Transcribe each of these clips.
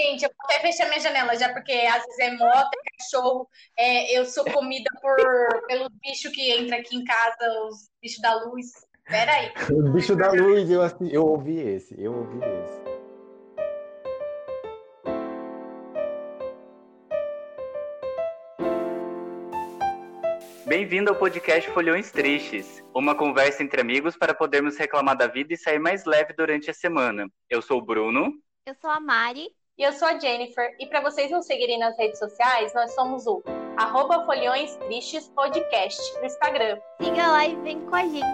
gente, eu vou até fechar minha janela já, porque às vezes é moto, é cachorro, é, eu sou comida por, pelos bichos que entram aqui em casa, os bichos da luz. Peraí. O bicho da luz, eu, eu ouvi esse, eu ouvi esse. Bem-vindo ao podcast Folhões Tristes, uma conversa entre amigos para podermos reclamar da vida e sair mais leve durante a semana. Eu sou o Bruno. Eu sou a Mari. E eu sou a Jennifer. E para vocês nos seguirem nas redes sociais, nós somos o arroba Folhões Tristes Podcast no Instagram. Siga lá e vem com a gente.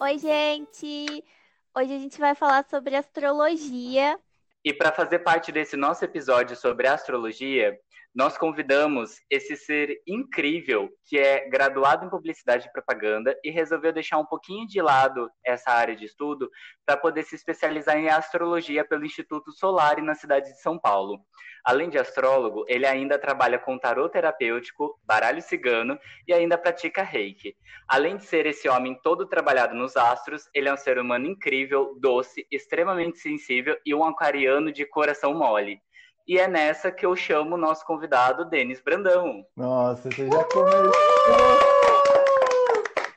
Oi, gente! Hoje a gente vai falar sobre astrologia. E para fazer parte desse nosso episódio sobre astrologia, nós convidamos esse ser incrível que é graduado em publicidade e propaganda e resolveu deixar um pouquinho de lado essa área de estudo para poder se especializar em astrologia pelo Instituto Solar na cidade de São Paulo. Além de astrólogo, ele ainda trabalha com tarô terapêutico, baralho cigano e ainda pratica reiki. Além de ser esse homem todo trabalhado nos astros, ele é um ser humano incrível, doce, extremamente sensível e um aquariano de coração mole. E é nessa que eu chamo o nosso convidado, Denis Brandão. Nossa, você já começou!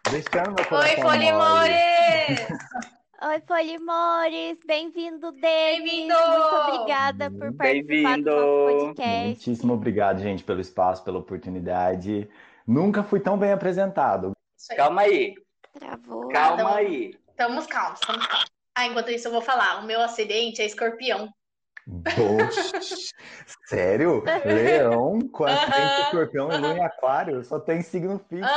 Deixando meu Oi, Polimores! Oi, Polimores! Bem-vindo, Denis! Bem-vindo! Muito obrigada por participar do nosso podcast. Muitíssimo obrigado, gente, pelo espaço, pela oportunidade. Nunca fui tão bem apresentado. Aí. Calma aí. Travou. Calma aí. Estamos calmos, estamos calmos. Ah, enquanto isso eu vou falar. O meu acidente é escorpião. Poxa, sério? Leão com a frente escorpião e lua em aquário só tem signo fixo.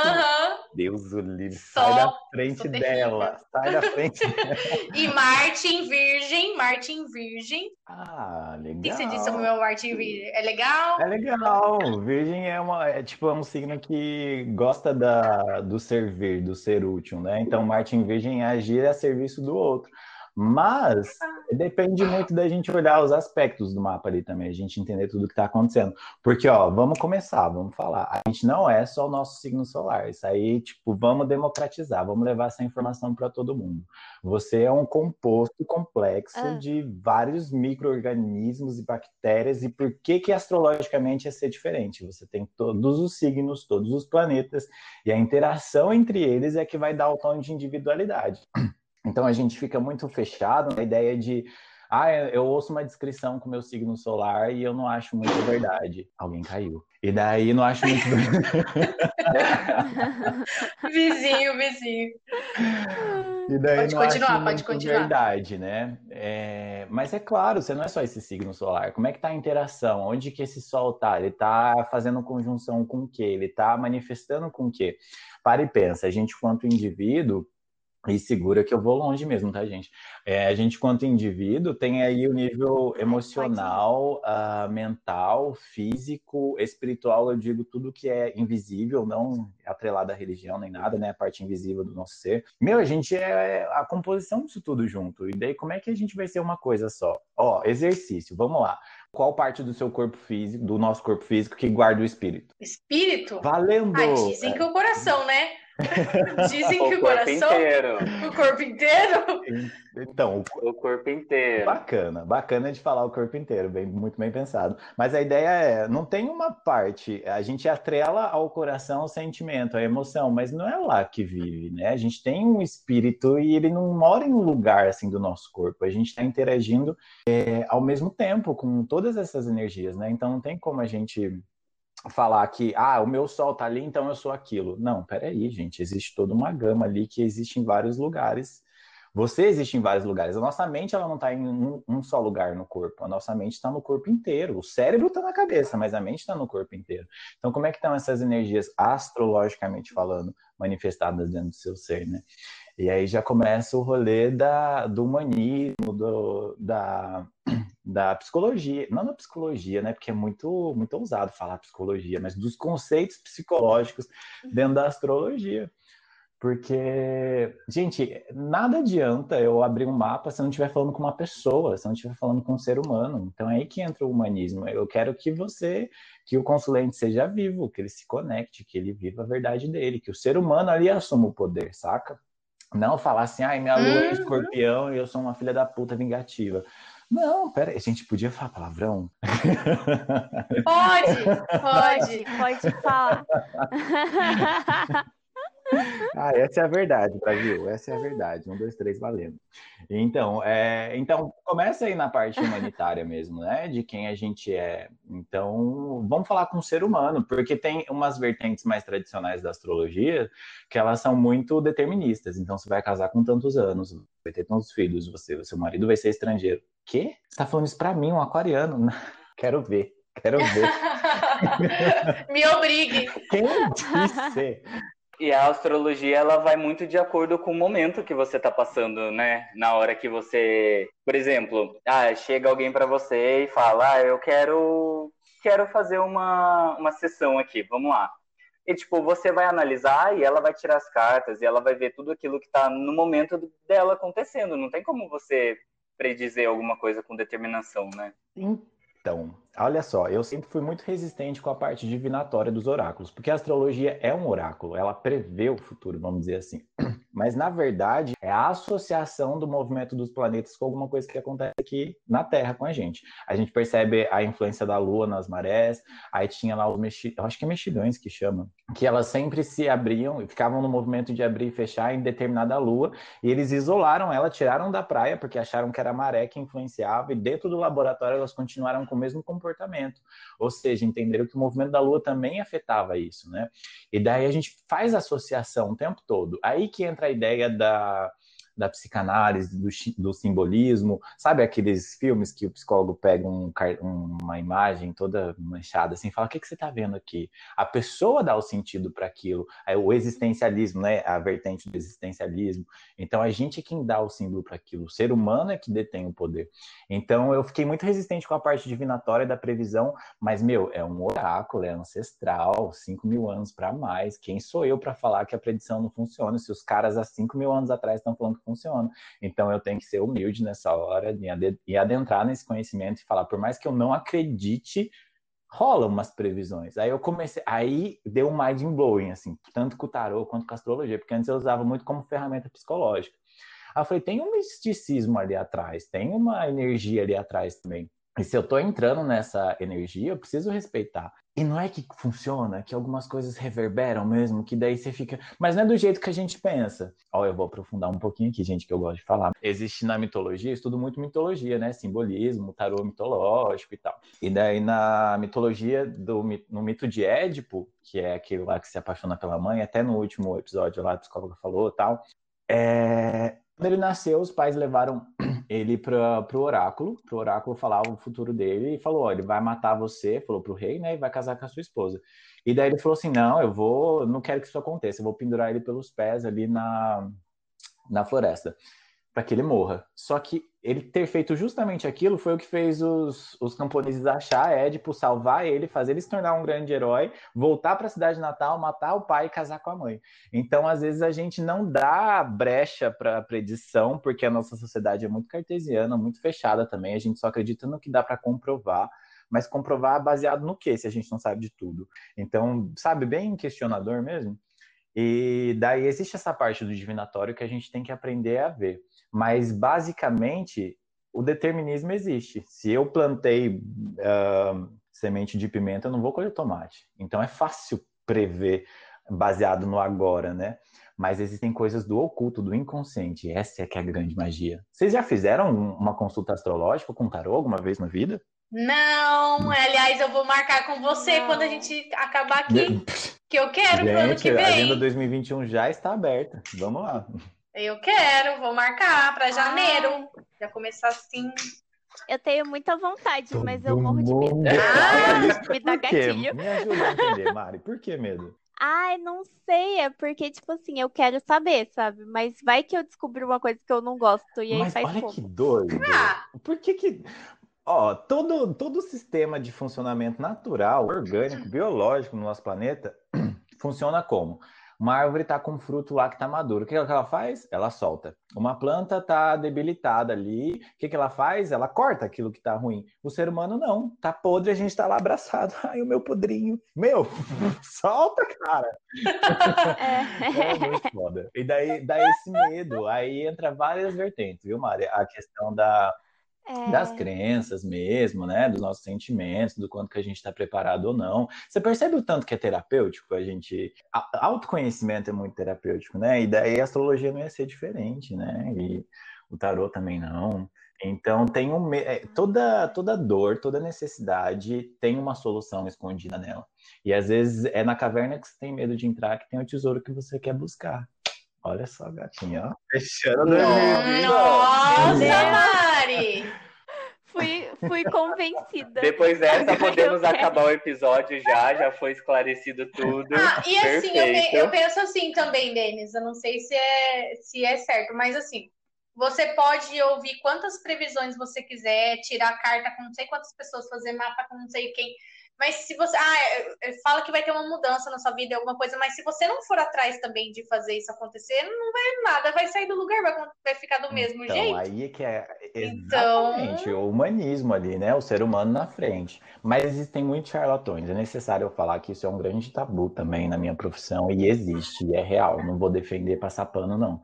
Deus o livre, sai da frente dela. Sai da frente dela. E Marte em Virgem, Marte em Virgem. Ah, legal. O que você disse sobre o meu Marte em Virgem? É legal? É legal. Virgem é uma é tipo é um signo que gosta da, do servir, do ser útil, né? Então Marte em Virgem é agir a serviço do outro. Mas depende muito da gente olhar os aspectos do mapa ali também, a gente entender tudo que está acontecendo. Porque, ó, vamos começar, vamos falar. A gente não é só o nosso signo solar. Isso aí, tipo, vamos democratizar, vamos levar essa informação para todo mundo. Você é um composto complexo ah. de vários micro-organismos e bactérias. E por que que astrologicamente ia ser diferente? Você tem todos os signos, todos os planetas, e a interação entre eles é que vai dar o tom de individualidade. Então a gente fica muito fechado na ideia de ah, eu ouço uma descrição com meu signo solar e eu não acho muito verdade. Alguém caiu. E daí não acho muito. vizinho, vizinho. E daí pode não continuar, acho pode continuar. verdade, né? É... Mas é claro, você não é só esse signo solar. Como é que tá a interação? Onde que esse sol tá? Ele tá fazendo conjunção com o quê? Ele tá manifestando com o quê? Para e pensa, a gente, quanto indivíduo, e segura que eu vou longe mesmo, tá, gente? É, a gente, quanto indivíduo, tem aí o nível emocional, uh, mental, físico, espiritual, eu digo tudo que é invisível, não atrelado à religião nem nada, né? A parte invisível do nosso ser. Meu, a gente é a composição disso tudo junto. E daí, como é que a gente vai ser uma coisa só? Ó, exercício, vamos lá. Qual parte do seu corpo físico, do nosso corpo físico, que guarda o espírito? Espírito? Valendo! Ah, dizem que é o coração, né? Dizem que o, o coração. Inteiro. O corpo inteiro? Então, o corpo inteiro. Bacana, bacana de falar o corpo inteiro, bem, muito bem pensado. Mas a ideia é, não tem uma parte, a gente atrela ao coração o sentimento, a emoção, mas não é lá que vive, né? A gente tem um espírito e ele não mora em um lugar assim do nosso corpo. A gente está interagindo é, ao mesmo tempo com todas essas energias, né? Então não tem como a gente falar que, ah, o meu sol tá ali, então eu sou aquilo. Não, peraí, gente, existe toda uma gama ali que existe em vários lugares. Você existe em vários lugares. A nossa mente, ela não está em um, um, só lugar no corpo. A nossa mente está no corpo inteiro. O cérebro está na cabeça, mas a mente está no corpo inteiro. Então, como é que estão essas energias, astrologicamente falando, manifestadas dentro do seu ser, né? E aí já começa o rolê da, do humanismo, do, da, da psicologia, não da psicologia, né? Porque é muito, muito ousado falar psicologia, mas dos conceitos psicológicos dentro da astrologia. Porque, gente, nada adianta eu abrir um mapa se eu não estiver falando com uma pessoa, se eu não estiver falando com um ser humano. Então é aí que entra o humanismo. Eu quero que você, que o consulente seja vivo, que ele se conecte, que ele viva a verdade dele, que o ser humano ali assuma o poder, saca? Não falar assim, ai, minha lua é uhum. escorpião e eu sou uma filha da puta vingativa. Não, pera aí, a gente podia falar palavrão? Pode, pode, pode falar. Ah, essa é a verdade, Brasil. Essa é a verdade. Um, dois, três, valendo. Então, é, então começa aí na parte humanitária mesmo, né? De quem a gente é. Então, vamos falar com o ser humano, porque tem umas vertentes mais tradicionais da astrologia que elas são muito deterministas. Então, você vai casar com tantos anos, vai ter tantos filhos, você, seu marido vai ser estrangeiro. Quê? Você tá falando isso pra mim, um aquariano? Quero ver. Quero ver. Me obrigue. Quem disse? E a astrologia, ela vai muito de acordo com o momento que você está passando, né? Na hora que você, por exemplo, ah, chega alguém para você e fala: "Ah, eu quero quero fazer uma uma sessão aqui, vamos lá". E tipo, você vai analisar e ela vai tirar as cartas e ela vai ver tudo aquilo que está no momento dela acontecendo. Não tem como você predizer alguma coisa com determinação, né? Então, olha só, eu sempre fui muito resistente com a parte divinatória dos oráculos, porque a astrologia é um oráculo, ela prevê o futuro, vamos dizer assim. Mas, na verdade, é a associação do movimento dos planetas com alguma coisa que acontece aqui na Terra com a gente. A gente percebe a influência da Lua nas marés, aí tinha lá os mexi... acho que é mexilhões que chama, que elas sempre se abriam e ficavam no movimento de abrir e fechar em determinada lua, e eles isolaram ela, tiraram da praia, porque acharam que era a maré que influenciava, e dentro do laboratório elas continuaram com o mesmo comportamento. Ou seja, entenderam que o movimento da lua também afetava isso, né? E daí a gente faz associação o tempo todo. Aí que entra a ideia da, da psicanálise, do, do, simbolismo. Sabe aqueles filmes que o psicólogo pega um, uma imagem toda manchada assim, fala: o que, que você está vendo aqui? A pessoa dá o sentido para aquilo. É o existencialismo, né? A vertente do existencialismo. Então a gente é quem dá o símbolo para aquilo. O ser humano é que detém o poder. Então eu fiquei muito resistente com a parte divinatória da previsão, mas meu, é um oráculo, é ancestral, 5 mil anos para mais. Quem sou eu para falar que a predição não funciona? Se os caras há 5 mil anos atrás estão falando que funciona. Então eu tenho que ser humilde nessa hora e adentrar nesse conhecimento e falar, por mais que eu não acredite, rola umas previsões. Aí eu comecei, aí deu um mind blowing, assim, tanto com o tarô quanto com a astrologia, porque antes eu usava muito como ferramenta psicológica. Aí eu falei, tem um misticismo ali atrás, tem uma energia ali atrás também. E se eu tô entrando nessa energia, eu preciso respeitar. E não é que funciona, que algumas coisas reverberam mesmo, que daí você fica. Mas não é do jeito que a gente pensa. Ó, eu vou aprofundar um pouquinho aqui, gente, que eu gosto de falar. Existe na mitologia, estudo muito mitologia, né? Simbolismo, tarô mitológico e tal. E daí na mitologia, do, no mito de Édipo, que é aquele lá que se apaixona pela mãe, até no último episódio lá, a psicóloga falou tal. É... Quando ele nasceu, os pais levaram ele para o oráculo, para o oráculo falar o futuro dele e falou: ó, ele vai matar você, falou para o rei, né, e vai casar com a sua esposa. E daí ele falou assim: não, eu vou, não quero que isso aconteça, eu vou pendurar ele pelos pés ali na, na floresta para que ele morra. Só que ele ter feito justamente aquilo foi o que fez os, os camponeses achar Édipo, salvar ele, fazer ele se tornar um grande herói, voltar para a cidade natal, matar o pai e casar com a mãe. Então, às vezes, a gente não dá brecha para predição, porque a nossa sociedade é muito cartesiana, muito fechada também, a gente só acredita no que dá para comprovar. Mas comprovar baseado no que, se a gente não sabe de tudo? Então, sabe, bem questionador mesmo. E daí existe essa parte do divinatório que a gente tem que aprender a ver. Mas, basicamente, o determinismo existe. Se eu plantei uh, semente de pimenta, eu não vou colher tomate. Então, é fácil prever baseado no agora, né? Mas existem coisas do oculto, do inconsciente. Essa é que é a grande magia. Vocês já fizeram uma consulta astrológica com tarô alguma vez na vida? Não, aliás, eu vou marcar com você não. quando a gente acabar aqui, que eu quero gente, pro ano que vem. A agenda 2021 já está aberta. Vamos lá. Eu quero, vou marcar para janeiro. Ah. Já começar assim. Eu tenho muita vontade, Todo mas eu morro de medo. Ah, me dá gatilho. Me ajuda a entender, Mari. Por que medo? Ai, não sei, é porque, tipo assim, eu quero saber, sabe? Mas vai que eu descobri uma coisa que eu não gosto e aí Mas faz olha como. que doido. Ah. Por que que... Ó, todo, todo sistema de funcionamento natural, orgânico, biológico no nosso planeta funciona como? Uma árvore está com um fruto lá que está maduro. O que ela faz? Ela solta. Uma planta está debilitada ali. O que ela faz? Ela corta aquilo que está ruim. O ser humano não. Está podre, a gente está lá abraçado. Ai, o meu podrinho. Meu, solta, cara. É. é muito foda. E daí dá esse medo. Aí entra várias vertentes, viu, Mária? A questão da é... das crenças mesmo, né? Dos nossos sentimentos, do quanto que a gente está preparado ou não. Você percebe o tanto que é terapêutico? A gente. A, autoconhecimento é muito terapêutico, né? E daí a astrologia não ia ser diferente, né? E o tarô também não. Então tem um é, toda toda dor, toda necessidade tem uma solução escondida nela. E às vezes é na caverna que você tem medo de entrar que tem o tesouro que você quer buscar. Olha só, gatinha, ó. Fechando Nossa, Mari! Fui, fui convencida. Depois dessa, podemos acabar o episódio já, já foi esclarecido tudo. Ah, e assim, eu, eu, penso assim também, Denis, eu não sei se é, se é certo, mas assim, você pode ouvir quantas previsões você quiser, tirar carta com não sei quantas pessoas, fazer mapa com não sei quem. Mas se você. Ah, é, é, fala que vai ter uma mudança na sua vida, alguma coisa, mas se você não for atrás também de fazer isso acontecer, não vai nada, vai sair do lugar, vai, vai ficar do mesmo então, jeito. Aí é que é exatamente então... o humanismo ali, né? O ser humano na frente. Mas existem muitos charlatões. É necessário eu falar que isso é um grande tabu também na minha profissão, e existe, e é real. Não vou defender passar pano, não.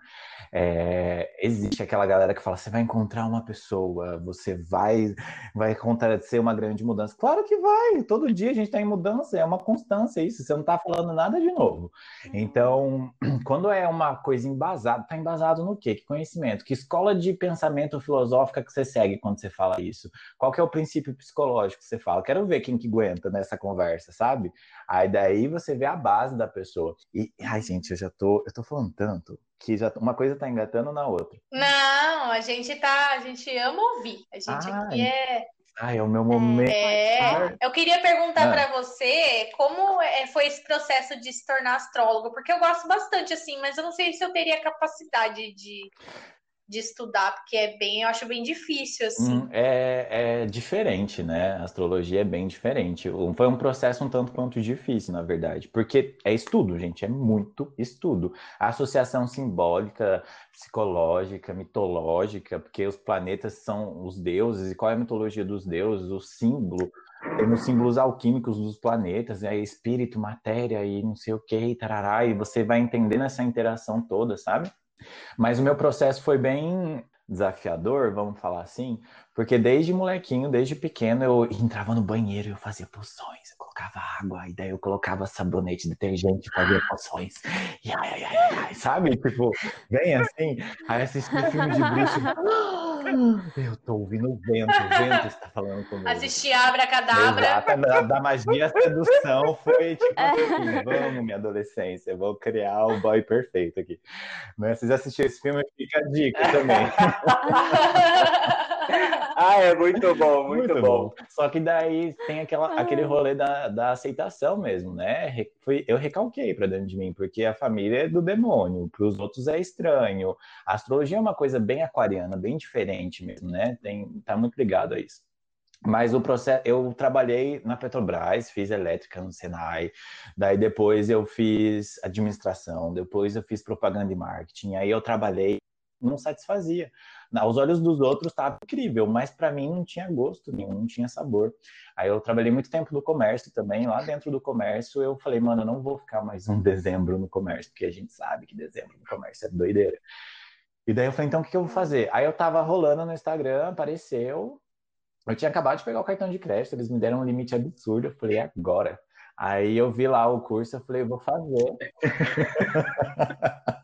É, existe aquela galera que fala: você vai encontrar uma pessoa, você vai vai acontecer uma grande mudança. Claro que vai, todo dia a gente está em mudança, é uma constância isso, você não está falando nada de novo. Então, quando é uma coisa embasada, está embasado no quê? Que conhecimento? Que escola de pensamento filosófica que você segue quando você fala isso? Qual que é o princípio psicológico que você fala? Quero ver quem que aguenta nessa conversa, sabe? Aí daí você vê a base da pessoa. E, ai, gente, eu já tô, eu tô falando tanto que já uma coisa tá engatando na outra. Não, a gente tá, a gente ama ouvir. A gente ai, aqui é Ai, é o meu momento. É, eu queria perguntar ah. para você como é, foi esse processo de se tornar astrólogo, porque eu gosto bastante assim, mas eu não sei se eu teria capacidade de de estudar, porque é bem, eu acho bem difícil, assim. Hum, é, é diferente, né? A astrologia é bem diferente. Foi um processo um tanto quanto difícil, na verdade, porque é estudo, gente, é muito estudo. A associação simbólica, psicológica, mitológica, porque os planetas são os deuses, e qual é a mitologia dos deuses? O símbolo temos símbolos alquímicos dos planetas, né? espírito, matéria e não sei o que, tarará, e você vai entendendo essa interação toda, sabe? Mas o meu processo foi bem desafiador, vamos falar assim, porque desde molequinho, desde pequeno, eu entrava no banheiro e eu fazia eu colocava água, e daí eu colocava sabonete, detergente, fazia poções, e ai, ai, ai, ai, sabe? Tipo, bem assim, aí assisti filme de bruxo, eu tô ouvindo o vento, o vento está falando comigo. Assistir Abra Cadabra. Exato, da, da magia à sedução foi tipo assim, vamos, minha adolescência, vou criar o boy perfeito aqui. Mas vocês assistiram esse filme, fica a dica também. ah, é muito bom, muito, muito bom. bom. Só que daí tem aquela, aquele rolê da, da aceitação mesmo, né? eu recalquei para dentro de mim, porque a família é do demônio, para os outros é estranho. A astrologia é uma coisa bem aquariana, bem diferente mesmo, né? Tem, tá muito ligado a isso. Mas o processo, eu trabalhei na Petrobras, fiz elétrica no Senai, daí depois eu fiz administração, depois eu fiz propaganda e marketing, aí eu trabalhei, não satisfazia aos olhos dos outros estava incrível, mas para mim não tinha gosto nenhum, não tinha sabor. Aí eu trabalhei muito tempo no comércio também, lá dentro do comércio eu falei, mano, eu não vou ficar mais um dezembro no comércio, porque a gente sabe que dezembro no comércio é doideira. E daí eu falei, então o que, que eu vou fazer? Aí eu tava rolando no Instagram, apareceu, eu tinha acabado de pegar o cartão de crédito, eles me deram um limite absurdo, eu falei, agora. Aí eu vi lá o curso, eu falei, vou fazer.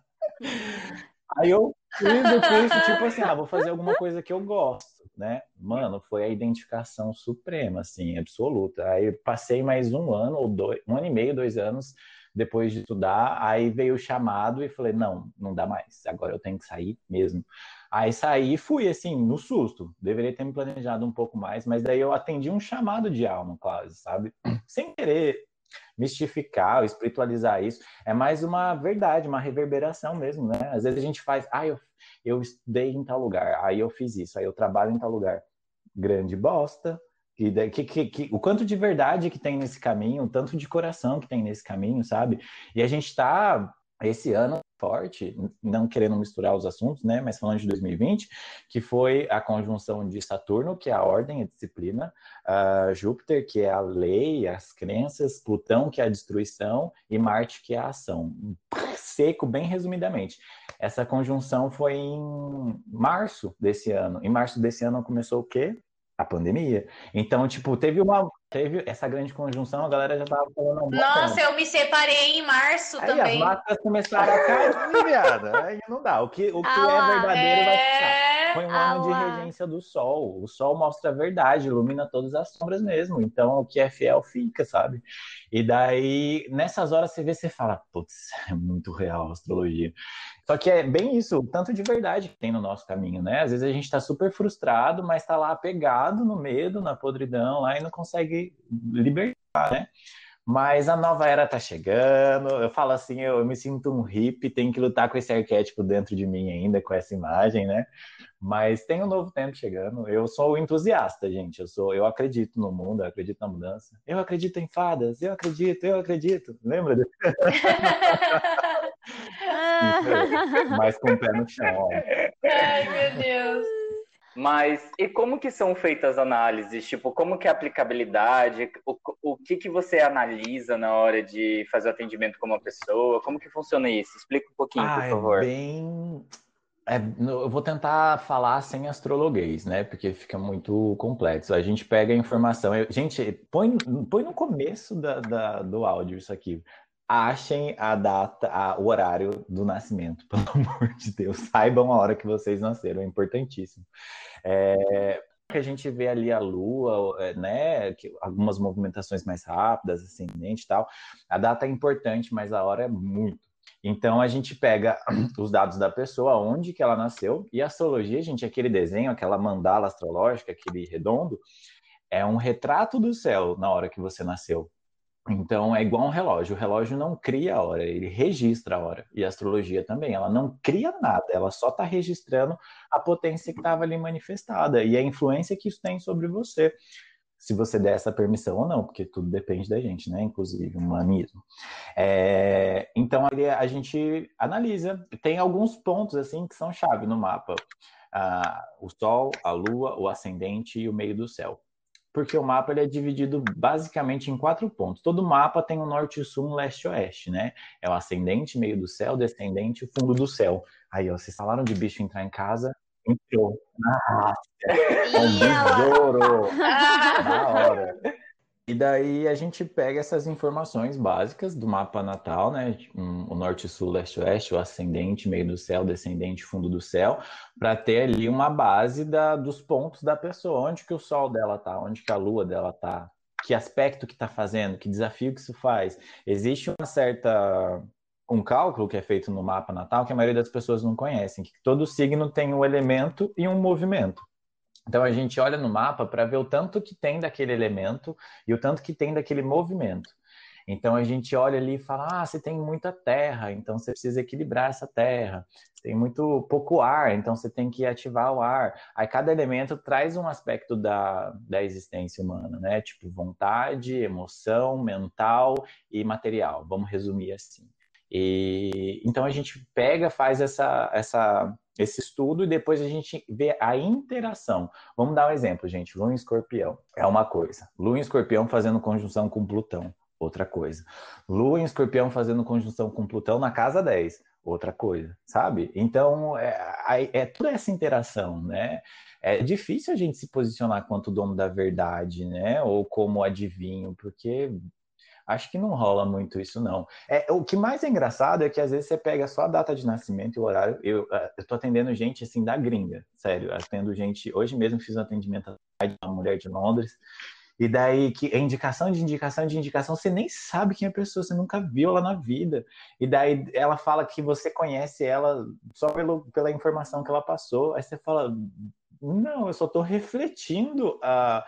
Aí eu fiz o curso, tipo assim, ah, vou fazer alguma coisa que eu gosto, né? Mano, foi a identificação suprema, assim, absoluta. Aí passei mais um ano ou dois, um ano e meio, dois anos depois de estudar, aí veio o chamado e falei, não, não dá mais, agora eu tenho que sair mesmo. Aí saí e fui, assim, no susto. Deveria ter me planejado um pouco mais, mas daí eu atendi um chamado de alma, quase, sabe? Sem querer mistificar, espiritualizar isso. É mais uma verdade, uma reverberação mesmo, né? Às vezes a gente faz, ah, eu, eu estudei em tal lugar, aí eu fiz isso, aí eu trabalho em tal lugar. Grande bosta, Que, que, que, o quanto de verdade que tem nesse caminho, o tanto de coração que tem nesse caminho, sabe? E a gente está esse ano forte, não querendo misturar os assuntos, né, mas falando de 2020, que foi a conjunção de Saturno, que é a ordem, a disciplina, uh, Júpiter, que é a lei, as crenças, Plutão, que é a destruição, e Marte, que é a ação. Seco, bem resumidamente. Essa conjunção foi em março desse ano. Em março desse ano começou o quê? a pandemia. Então, tipo, teve uma teve essa grande conjunção, a galera já tava falando. Nossa, eu me separei em março aí também. As máscaras começaram a cair, viada. Aí não dá. O que, o que ah, é verdadeiro é... vai ficar. Foi um ano de regência do sol. O sol mostra a verdade, ilumina todas as sombras mesmo. Então, o que é fiel fica, sabe? E daí, nessas horas, você vê, você fala, putz, é muito real a astrologia. Só que é bem isso, o tanto de verdade que tem no nosso caminho, né? Às vezes a gente está super frustrado, mas está lá apegado no medo, na podridão, lá e não consegue libertar, né? Mas a nova era tá chegando. Eu falo assim, eu, eu me sinto um hippie, tenho que lutar com esse arquétipo dentro de mim ainda, com essa imagem, né? Mas tem um novo tempo chegando. Eu sou entusiasta, gente. Eu sou, eu acredito no mundo, eu acredito na mudança. Eu acredito em fadas, eu acredito, eu acredito. Lembra? Mas com o pé no chão. Ó. Ai, meu Deus. Mas e como que são feitas as análises? Tipo, como que é a aplicabilidade? O, o que que você analisa na hora de fazer o atendimento com uma pessoa? Como que funciona isso? Explica um pouquinho, ah, por é favor. É bem... É, eu vou tentar falar sem astrologuês, né? Porque fica muito complexo. A gente pega a informação. Eu, gente, põe, põe no começo da, da, do áudio isso aqui achem a data, a, o horário do nascimento, pelo amor de Deus. Saibam a hora que vocês nasceram, é importantíssimo. É, que a gente vê ali a Lua, é, né, que, algumas movimentações mais rápidas, ascendente e tal. A data é importante, mas a hora é muito. Então a gente pega os dados da pessoa, onde que ela nasceu, e a astrologia, gente, aquele desenho, aquela mandala astrológica, aquele redondo, é um retrato do céu na hora que você nasceu. Então é igual um relógio. O relógio não cria a hora, ele registra a hora. E a astrologia também, ela não cria nada, ela só está registrando a potência que estava ali manifestada e a influência que isso tem sobre você. Se você der essa permissão ou não, porque tudo depende da gente, né? Inclusive humanismo. É... Então a gente analisa. Tem alguns pontos assim que são chave no mapa: ah, o Sol, a Lua, o ascendente e o meio do céu porque o mapa ele é dividido basicamente em quatro pontos. Todo mapa tem um norte, sul, um leste e oeste, né? É o ascendente, meio do céu, descendente e fundo do céu. Aí, ó, vocês falaram de bicho entrar em casa, entrou. Nossa, é um besouro! Na hora. E daí a gente pega essas informações básicas do mapa natal, né? O norte, sul, leste, oeste, o ascendente, meio do céu, descendente, fundo do céu, para ter ali uma base da, dos pontos da pessoa, onde que o sol dela tá, onde que a lua dela tá, que aspecto que está fazendo, que desafio que isso faz. Existe uma certa um cálculo que é feito no mapa natal que a maioria das pessoas não conhecem, que todo signo tem um elemento e um movimento. Então a gente olha no mapa para ver o tanto que tem daquele elemento e o tanto que tem daquele movimento. Então a gente olha ali e fala: ah, você tem muita terra, então você precisa equilibrar essa terra. Tem muito pouco ar, então você tem que ativar o ar. Aí cada elemento traz um aspecto da, da existência humana, né? Tipo vontade, emoção, mental e material. Vamos resumir assim. E então a gente pega, faz essa, essa esse estudo e depois a gente vê a interação. Vamos dar um exemplo, gente. Lua em escorpião é uma coisa. Lua em escorpião fazendo conjunção com Plutão, outra coisa. Lua em escorpião fazendo conjunção com Plutão na casa 10, outra coisa, sabe? Então, é, é toda essa interação, né? É difícil a gente se posicionar quanto dono da verdade, né? Ou como adivinho, porque Acho que não rola muito isso, não. É, o que mais é engraçado é que às vezes você pega só a data de nascimento e o horário. Eu, é, tô atendendo gente assim da gringa, sério. Atendo gente. Hoje mesmo fiz um atendimento de uma mulher de Londres. E daí que é indicação de indicação de indicação, você nem sabe quem é a pessoa, você nunca viu ela na vida. E daí ela fala que você conhece ela só pelo, pela informação que ela passou. Aí você fala, não, eu só estou refletindo a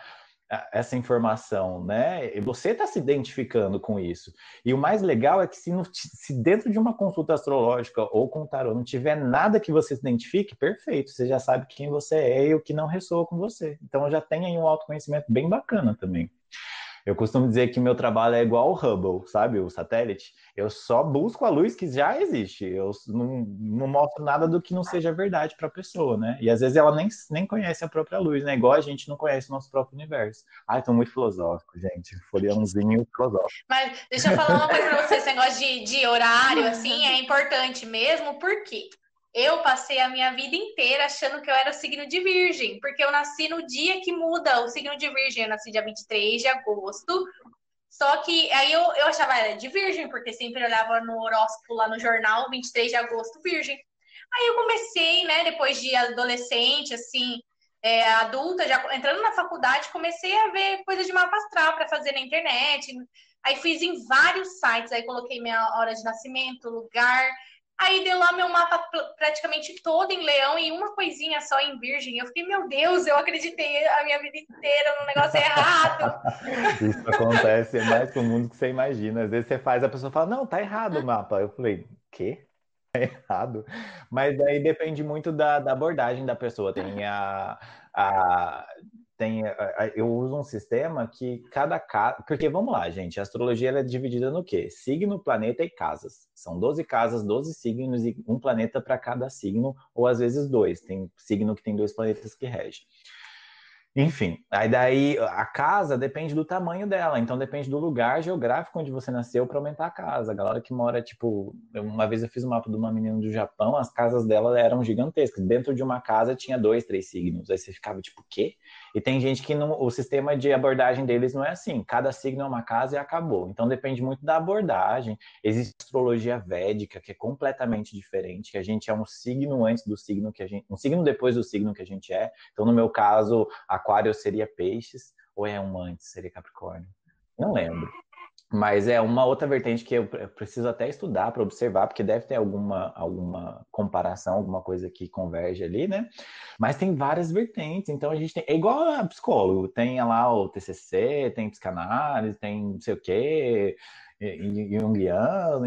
essa informação, né? E você está se identificando com isso. E o mais legal é que se, se, dentro de uma consulta astrológica ou com tarô não tiver nada que você se identifique, perfeito. Você já sabe quem você é e o que não ressoa com você. Então já tem aí um autoconhecimento bem bacana também. Eu costumo dizer que meu trabalho é igual o Hubble, sabe? O satélite. Eu só busco a luz que já existe. Eu não, não mostro nada do que não seja verdade para a pessoa, né? E às vezes ela nem, nem conhece a própria luz, né? Igual a gente não conhece o nosso próprio universo. Ai, tô muito filosófico, gente. Folhãozinho filosófico. Mas deixa eu falar uma coisa para você. Esse negócio de, de horário, assim, é importante mesmo. Por quê? Eu passei a minha vida inteira achando que eu era o signo de Virgem, porque eu nasci no dia que muda o signo de Virgem. Eu nasci dia 23 de agosto. Só que aí eu, eu achava era de Virgem, porque sempre olhava no horóscopo lá no jornal, 23 de agosto, Virgem. Aí eu comecei, né, depois de adolescente, assim, é, adulta, já entrando na faculdade, comecei a ver coisas de mapa astral para fazer na internet. Aí fiz em vários sites, aí coloquei minha hora de nascimento, lugar, Aí deu lá meu mapa praticamente todo em leão e uma coisinha só em virgem. Eu fiquei, meu Deus, eu acreditei a minha vida inteira no negócio errado. Isso acontece é mais comum do que você imagina. Às vezes você faz, a pessoa fala, não, tá errado o mapa. Eu falei, quê? Tá errado. Mas aí depende muito da, da abordagem da pessoa. Tem a, a tem, eu uso um sistema que cada casa. Porque vamos lá, gente, a astrologia é dividida no quê? Signo, planeta e casas. São 12 casas, 12 signos e um planeta para cada signo, ou às vezes dois. Tem signo que tem dois planetas que regem. Enfim, aí daí a casa depende do tamanho dela, então depende do lugar geográfico onde você nasceu para aumentar a casa. A galera que mora, tipo, uma vez eu fiz um mapa de uma menina do Japão, as casas dela eram gigantescas. Dentro de uma casa tinha dois, três signos. Aí você ficava tipo, quê? E tem gente que não, o sistema de abordagem deles não é assim. Cada signo é uma casa e acabou. Então depende muito da abordagem. Existe astrologia védica, que é completamente diferente, que a gente é um signo antes do signo que a gente. Um signo depois do signo que a gente é. Então, no meu caso, Aquário seria peixes, ou é um antes, seria Capricórnio? Não lembro. Mas é uma outra vertente que eu preciso até estudar para observar, porque deve ter alguma, alguma comparação, alguma coisa que converge ali, né? Mas tem várias vertentes, então a gente tem. É igual a psicólogo, tem lá o TCC, tem psicanálise, tem não sei o quê, junguiano,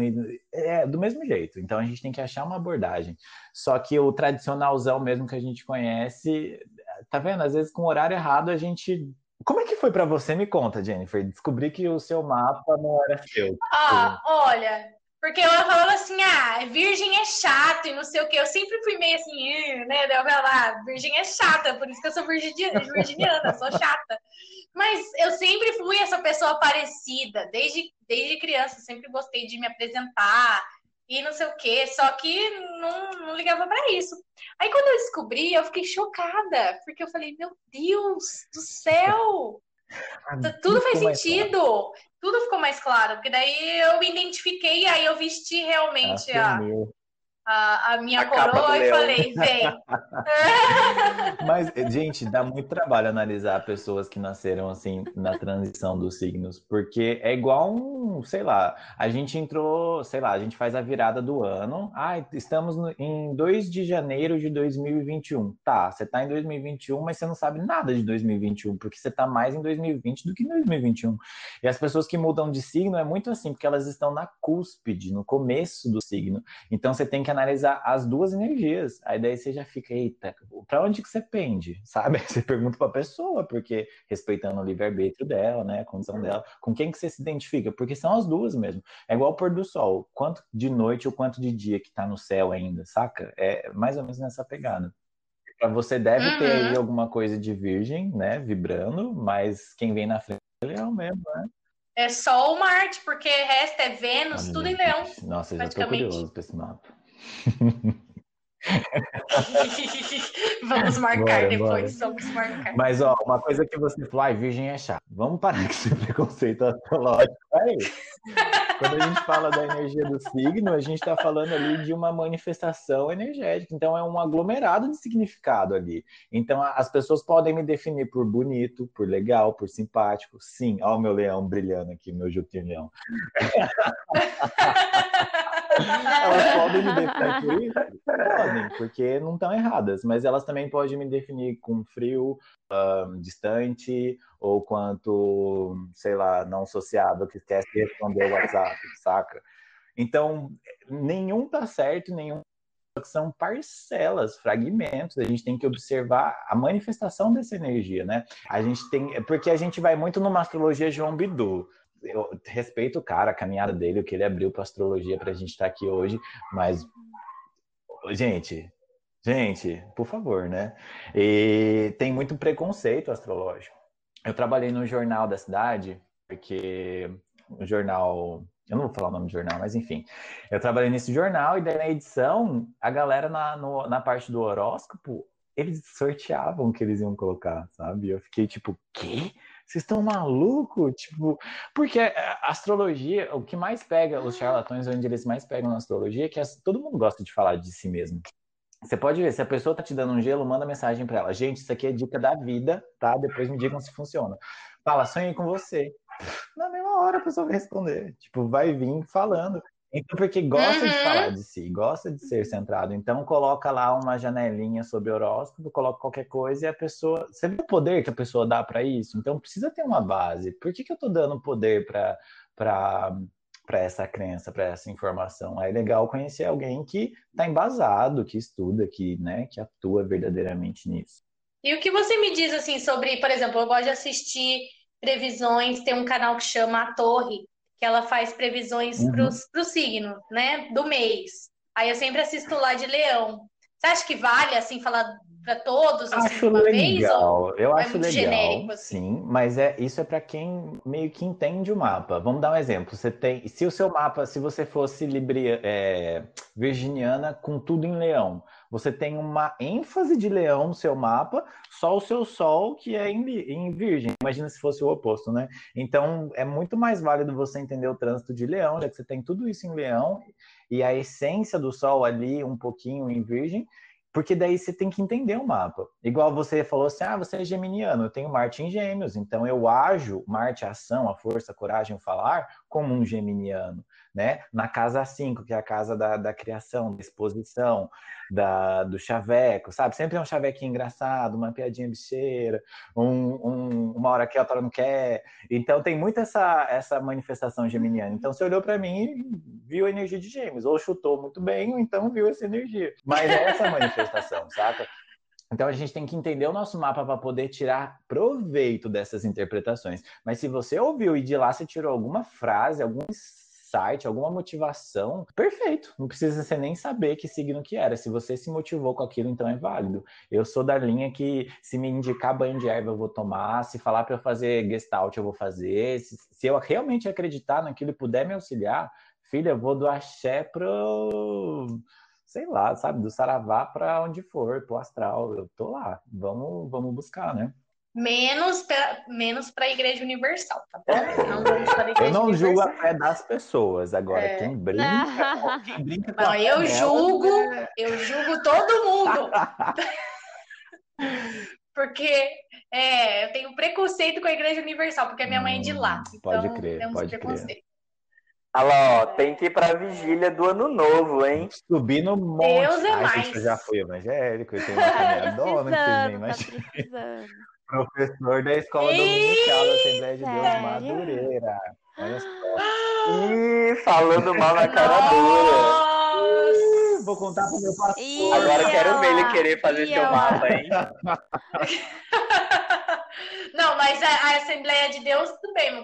é do mesmo jeito. Então a gente tem que achar uma abordagem. Só que o tradicionalzão mesmo que a gente conhece, tá vendo? Às vezes com o horário errado a gente como é que foi para você? Me conta, Jennifer. Descobri que o seu mapa não era seu. Ah, olha, porque eu falava assim, ah, virgem é chato e não sei o quê. Eu sempre fui meio assim, né? Eu falava, ah, virgem é chata, por isso que eu sou virginiana, sou chata. Mas eu sempre fui essa pessoa parecida, desde, desde criança, sempre gostei de me apresentar, e não sei o quê, só que não, não ligava para isso. Aí quando eu descobri, eu fiquei chocada, porque eu falei, meu Deus do céu! Ah, tudo faz sentido, tudo ficou mais claro, porque daí eu me identifiquei, aí eu vesti realmente a, a, a minha a coroa e falei, vem. Mas, gente, dá muito trabalho analisar pessoas que nasceram assim na transição dos signos, porque é igual um, sei lá, a gente entrou, sei lá, a gente faz a virada do ano. Ah, estamos no, em 2 de janeiro de 2021. Tá, você tá em 2021, mas você não sabe nada de 2021, porque você tá mais em 2020 do que em 2021. E as pessoas que mudam de signo é muito assim, porque elas estão na cúspide, no começo do signo. Então você tem que analisar as duas energias. Aí daí você já fica, eita, para onde que você pende? Sabe? Você pergunta para a pessoa, porque respeitando o livre-arbítrio dela, né, a condição dela, com quem que você se identifica? Porque são as duas mesmo. É igual o pôr do sol, quanto de noite ou quanto de dia que tá no céu ainda, saca? É mais ou menos nessa pegada. Você deve uhum. ter aí uhum. alguma coisa de virgem, né, vibrando, mas quem vem na frente é o mesmo, né? É só o Marte, porque o resto é Vênus, Olha, tudo em Leão. Nossa, eu já tô curioso pra esse mapa. vamos marcar bora, depois, bora. vamos marcar. Mas, ó, uma coisa que você falou, ai, virgem é chato. Vamos parar com esse preconceito astrológico. Aí, quando a gente fala da energia do signo, a gente está falando ali de uma manifestação energética. Então, é um aglomerado de significado ali. Então, as pessoas podem me definir por bonito, por legal, por simpático. Sim, ó, o meu leão brilhando aqui, meu jupião. elas podem me definir por isso? Podem, porque não estão erradas, mas elas também podem me definir com frio, um, distante, ou quanto, sei lá, não sociável, que esquece de responder o WhatsApp, saca? Então, nenhum tá certo, nenhum são parcelas, fragmentos. A gente tem que observar a manifestação dessa energia, né? A gente tem, porque a gente vai muito numa astrologia João Bidu. Eu respeito o cara, a caminhada dele, o que ele abriu para astrologia para a gente estar tá aqui hoje, mas gente, gente, por favor, né? E tem muito preconceito astrológico. Eu trabalhei no jornal da cidade, porque o jornal eu não vou falar o nome do jornal, mas enfim. Eu trabalhei nesse jornal e daí na edição, a galera na, no, na parte do horóscopo, eles sorteavam o que eles iam colocar, sabe? Eu fiquei tipo, quê? Vocês estão malucos? Tipo, porque a astrologia, o que mais pega, os charlatões, onde eles mais pegam na astrologia, é que todo mundo gosta de falar de si mesmo. Você pode ver, se a pessoa tá te dando um gelo, manda mensagem para ela. Gente, isso aqui é dica da vida, tá? Depois me digam se funciona. Fala, sonhei com você na mesma hora a pessoa vai responder. Tipo, vai vir falando. Então, porque gosta uhum. de falar de si, gosta de ser centrado. Então, coloca lá uma janelinha sobre horóscopo, coloca qualquer coisa e a pessoa. Você vê o poder que a pessoa dá para isso? Então, precisa ter uma base. Por que, que eu estou dando poder para essa crença, para essa informação. É legal conhecer alguém que está embasado, que estuda, que, né, que atua verdadeiramente nisso. E o que você me diz assim sobre, por exemplo, eu gosto de assistir previsões, tem um canal que chama A Torre, que ela faz previsões uhum. para o signo, né? Do mês. Aí eu sempre assisto lá de leão. Você acha que vale, assim, falar para todos assim, acho uma legal. Vez, eu é acho é legal, genérico, assim? sim, mas é isso é para quem meio que entende o mapa. Vamos dar um exemplo. Você tem, se o seu mapa, se você fosse libria, é, virginiana com tudo em leão, você tem uma ênfase de leão no seu mapa, só o seu sol que é em, em virgem. Imagina se fosse o oposto, né? Então é muito mais válido você entender o trânsito de leão, já que você tem tudo isso em leão e a essência do sol ali um pouquinho em virgem porque daí você tem que entender o mapa. Igual você falou assim: ah, você é geminiano, eu tenho Marte em Gêmeos, então eu ajo Marte, a ação, a força, a coragem, o falar, como um geminiano né? Na casa 5, que é a casa da, da criação, da exposição, da, do chaveco, sabe? Sempre é um chavequinho engraçado, uma piadinha bicheira, um, um, uma hora que a outra não quer. Então tem muito essa, essa manifestação geminiana. Então você olhou para mim e viu a energia de gêmeos, ou chutou muito bem, ou então viu essa energia. Mas é essa manifestação, saca? Então a gente tem que entender o nosso mapa para poder tirar proveito dessas interpretações. Mas se você ouviu e de lá você tirou alguma frase, algum alguma motivação, perfeito. Não precisa você nem saber que signo que era. Se você se motivou com aquilo, então é válido. Eu sou da linha que se me indicar banho de erva, eu vou tomar. Se falar para eu fazer gestalt, eu vou fazer. Se, se, eu realmente acreditar naquilo e puder me auxiliar, filha, eu vou do axé pro sei lá, sabe, do saravá para onde for, pro astral. Eu tô lá. Vamos, vamos buscar, né? Menos pra, menos para a Igreja Universal, tá bom? Não vamos para a Igreja Eu não Universal. julgo a fé das pessoas. Agora, é. quem brinca, quem brinca com Não, eu julgo, é... eu julgo todo mundo. porque é, eu tenho preconceito com a Igreja Universal, porque a minha mãe é de lá. Hum, pode então, crer, pode crer. Olha lá, ó, tem que ir para a vigília do ano novo, hein? Subir no monte. Deus é Ai, mais. Gente, eu já fui evangélico, eu tenho uma família dona, que tá Professor da Escola Dominical da Assembleia de Deus Madureira. Olha só. Ih, falando mal na cara dura. Vou contar pro meu pastor. Ih, Agora quero ver ele querer fazer seu mapa, hein? Não, mas a, a, Assembleia de Deus, tudo bem, o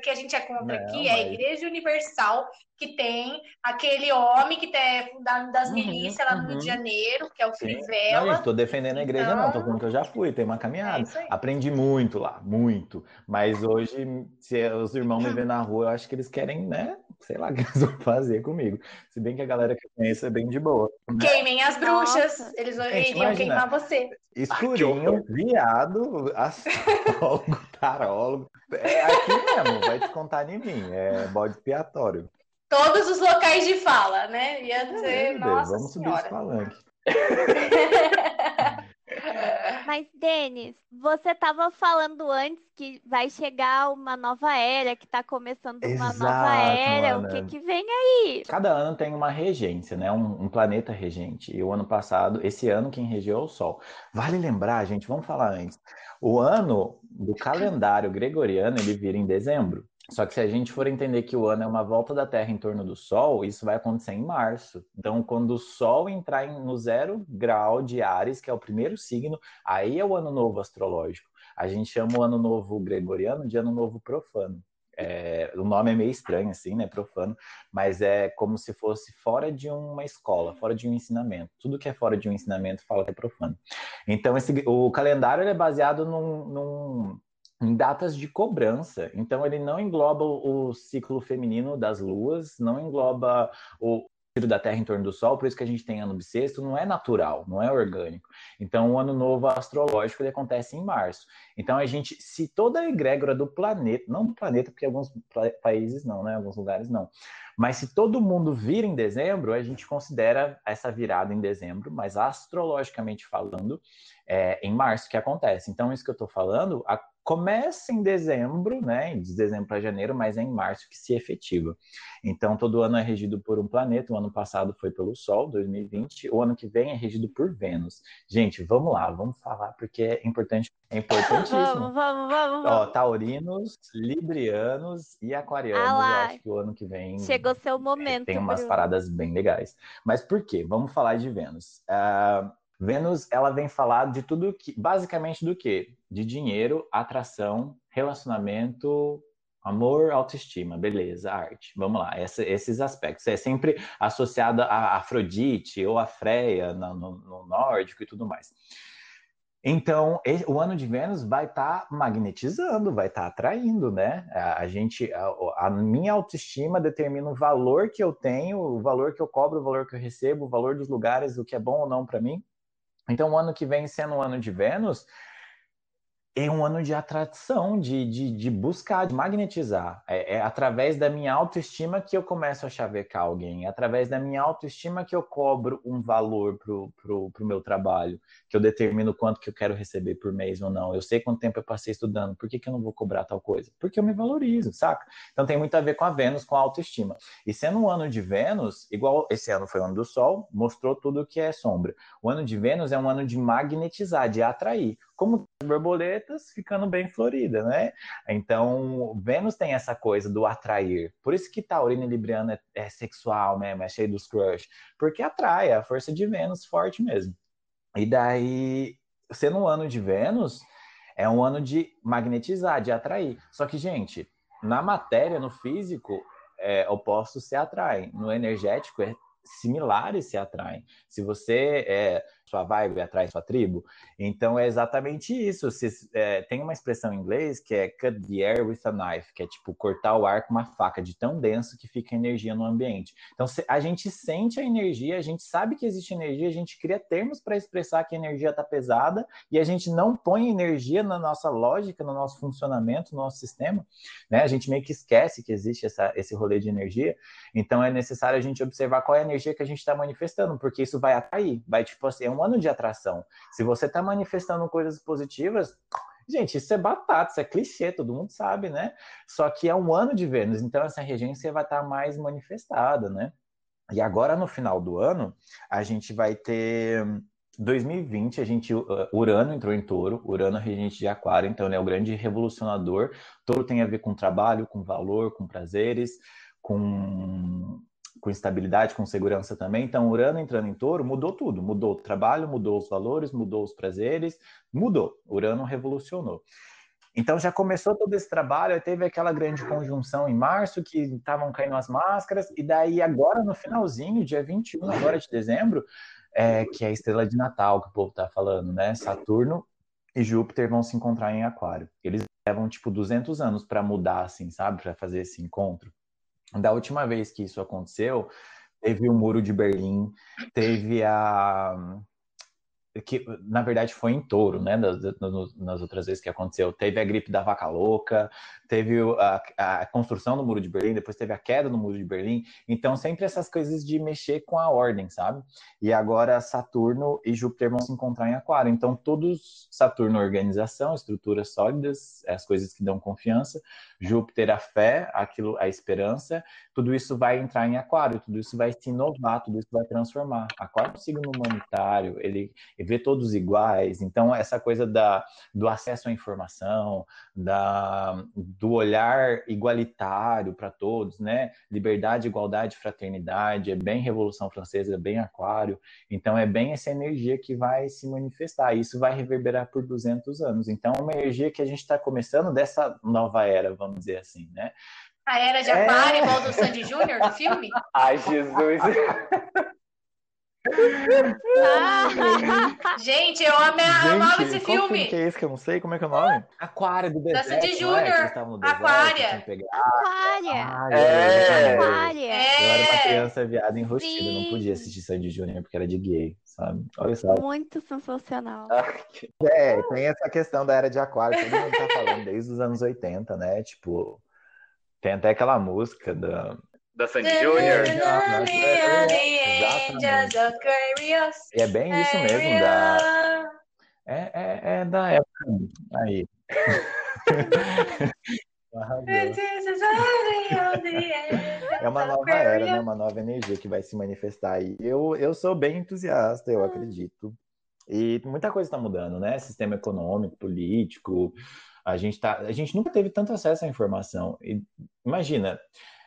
que a gente é contra Não, aqui mas... é a Igreja Universal, que tem aquele homem que é fundado das uhum, milícias lá no uhum. Rio de uhum. Janeiro, que é o Crivella. Não, estou defendendo a igreja, então... não, estou falando que eu já fui, tem uma caminhada. É Aprendi muito lá, muito. Mas hoje, se os irmãos me verem na rua, eu acho que eles querem, né? Sei lá o que eles vão fazer comigo. Se bem que a galera que eu conheço é bem de boa. Né? Queimem as bruxas, Nossa. eles iriam queimar você. Escurinho, viado, astrólogo, tarólogo. É aqui mesmo, vai descontar em mim. É bode expiatório. Todos os locais de fala, né? Ia dizer, é, nossa Vamos senhora. subir esse palanque. Mas, Denis, você estava falando antes que vai chegar uma nova era, que está começando uma Exato, nova era. Ana. O que, que vem aí? Cada ano tem uma regência, né? Um, um, planeta regente. E o ano passado, esse ano, quem regeu é o Sol. Vale lembrar, gente, vamos falar antes. O ano do calendário gregoriano, ele vira em dezembro. Só que se a gente for entender que o ano é uma volta da Terra em torno do Sol, isso vai acontecer em março. Então, quando o Sol entrar no zero grau de Ares, que é o primeiro signo, aí é o ano novo astrológico. A gente chama o ano novo gregoriano de ano novo profano. É, o nome é meio estranho, assim, né? Profano, mas é como se fosse fora de uma escola, fora de um ensinamento. Tudo que é fora de um ensinamento fala que é profano. Então, esse, o calendário é baseado num, num em datas de cobrança. Então, ele não engloba o ciclo feminino das luas, não engloba o giro da Terra em torno do Sol, por isso que a gente tem ano bissexto, não é natural, não é orgânico. Então, o ano novo astrológico ele acontece em março. Então, a gente, se toda a egrégora do planeta, não do planeta, porque alguns países não, né? Alguns lugares não. Mas se todo mundo vira em dezembro, a gente considera essa virada em dezembro, mas astrologicamente falando, é em março que acontece. Então, isso que eu estou falando, a começa em dezembro, né? De dezembro para janeiro, mas é em março que se efetiva. Então, todo ano é regido por um planeta. O ano passado foi pelo Sol, 2020. O ano que vem é regido por Vênus. Gente, vamos lá, vamos falar, porque é importante, é importantíssimo. vamos, vamos, vamos, Ó, taurinos, librianos e aquarianos. Ah eu acho que o ano que vem. Chegou seu momento. Tem umas Bruno. paradas bem legais. Mas por quê? Vamos falar de Vênus. Uh, Vênus, ela vem falar de tudo que, basicamente do que? De dinheiro, atração, relacionamento, amor, autoestima, beleza, arte. Vamos lá, essa, esses aspectos. É sempre associada a Afrodite ou a Freia no, no, no nórdico e tudo mais. Então, o ano de Vênus vai estar tá magnetizando, vai estar tá atraindo, né? A, gente, a, a, minha autoestima determina o valor que eu tenho, o valor que eu cobro, o valor que eu recebo, o valor dos lugares, o que é bom ou não para mim. Então, o ano que vem sendo um ano de Vênus, é um ano de atração, de, de, de buscar, de magnetizar. É, é, através da minha autoestima que eu começo a chavecar alguém, é através da minha autoestima que eu cobro um valor pro, pro, pro meu trabalho, que eu determino quanto que eu quero receber por mês ou não. Eu sei quanto tempo eu passei estudando, por que, que eu não vou cobrar tal coisa? Porque eu me valorizo, saca? Então tem muito a ver com a Vênus, com a autoestima. E sendo um ano de Vênus, igual esse ano foi o ano do Sol, mostrou tudo que é sombra. O ano de Vênus é um ano de magnetizar, de atrair como borboletas ficando bem florida, né? Então, Vênus tem essa coisa do atrair. Por isso que Taurina e Libriana é, é sexual mesmo, é cheio dos crush. Porque atrai, é a força de Vênus forte mesmo. E daí, sendo um ano de Vênus, é um ano de magnetizar, de atrair. Só que, gente, na matéria, no físico, é, opostos se atraem. No energético, é, similares se atraem. Se você é sua vibe atrai sua tribo. Então é exatamente isso. Se, é, tem uma expressão em inglês que é cut the air with a knife, que é tipo cortar o ar com uma faca de tão denso que fica energia no ambiente. Então a gente sente a energia, a gente sabe que existe energia, a gente cria termos para expressar que a energia está pesada e a gente não põe energia na nossa lógica, no nosso funcionamento, no nosso sistema. Né? A gente meio que esquece que existe essa, esse rolê de energia. Então é necessário a gente observar qual é a energia que a gente está manifestando, porque isso vai atrair, vai tipo assim, é um ano de atração. Se você está manifestando coisas positivas, gente, isso é batata, isso é clichê, todo mundo sabe, né? Só que é um ano de Vênus, então essa regência vai estar tá mais manifestada, né? E agora no final do ano, a gente vai ter 2020, a gente uh, Urano entrou em Touro, Urano é regente de Aquário, então ele é o grande revolucionador. Touro tem a ver com trabalho, com valor, com prazeres, com com estabilidade, com segurança também. Então, Urano entrando em touro mudou tudo. Mudou o trabalho, mudou os valores, mudou os prazeres, mudou. Urano revolucionou. Então já começou todo esse trabalho, teve aquela grande conjunção em março que estavam caindo as máscaras, e daí agora no finalzinho, dia 21 agora de dezembro, é, que é a estrela de Natal que o povo está falando, né? Saturno e Júpiter vão se encontrar em Aquário. Eles levam tipo 200 anos para mudar assim, sabe, para fazer esse encontro. Da última vez que isso aconteceu, teve o Muro de Berlim, teve a que na verdade foi em touro, né? Das, nas outras vezes que aconteceu. Teve a gripe da vaca louca, teve a, a, construção do muro de Berlim, depois teve a queda do muro de Berlim. Então, sempre essas coisas de mexer com a ordem, sabe? E agora Saturno e Júpiter vão se encontrar em Aquário. Então, todos Saturno, organização, estruturas sólidas, as coisas que dão confiança. Júpiter, a fé, aquilo, a esperança. Tudo isso vai entrar em Aquário, tudo isso vai se inovar, tudo isso vai transformar. Aquário é um signo humanitário, ele vê todos iguais. Então, essa coisa da, do acesso à informação, da, do olhar igualitário para todos, né? Liberdade, igualdade, fraternidade, é bem Revolução Francesa, é bem Aquário. Então, é bem essa energia que vai se manifestar. Isso vai reverberar por 200 anos. Então, é uma energia que a gente está começando dessa nova era, vamos dizer assim, né? A era de Aquário, é... igual do Sandy Júnior, do filme? Ai, Jesus! Ah, gente, eu amei, gente, amava esse filme. Qual que é esse que eu não sei? Como é que é o nome? Aquária do deserto. Da Sandy Júnior. Aquária. Aquária. É. Aquária. Eu era uma criança viada enrustida, não podia assistir Sandy Júnior porque era de gay, sabe? Olha só. Muito sensacional. É, tem essa questão da era de Aquário, todo mundo tá falando desde os anos 80, né? Tipo, tem até aquela música da da Sandy Júnior. E é bem isso mesmo, da... É, é, é da época. Aí. é uma nova era, né? Uma nova energia que vai se manifestar aí. Eu, eu sou bem entusiasta, eu acredito. E muita coisa está mudando, né? Sistema econômico, político. A gente, tá, a gente nunca teve tanto acesso à informação. E, imagina,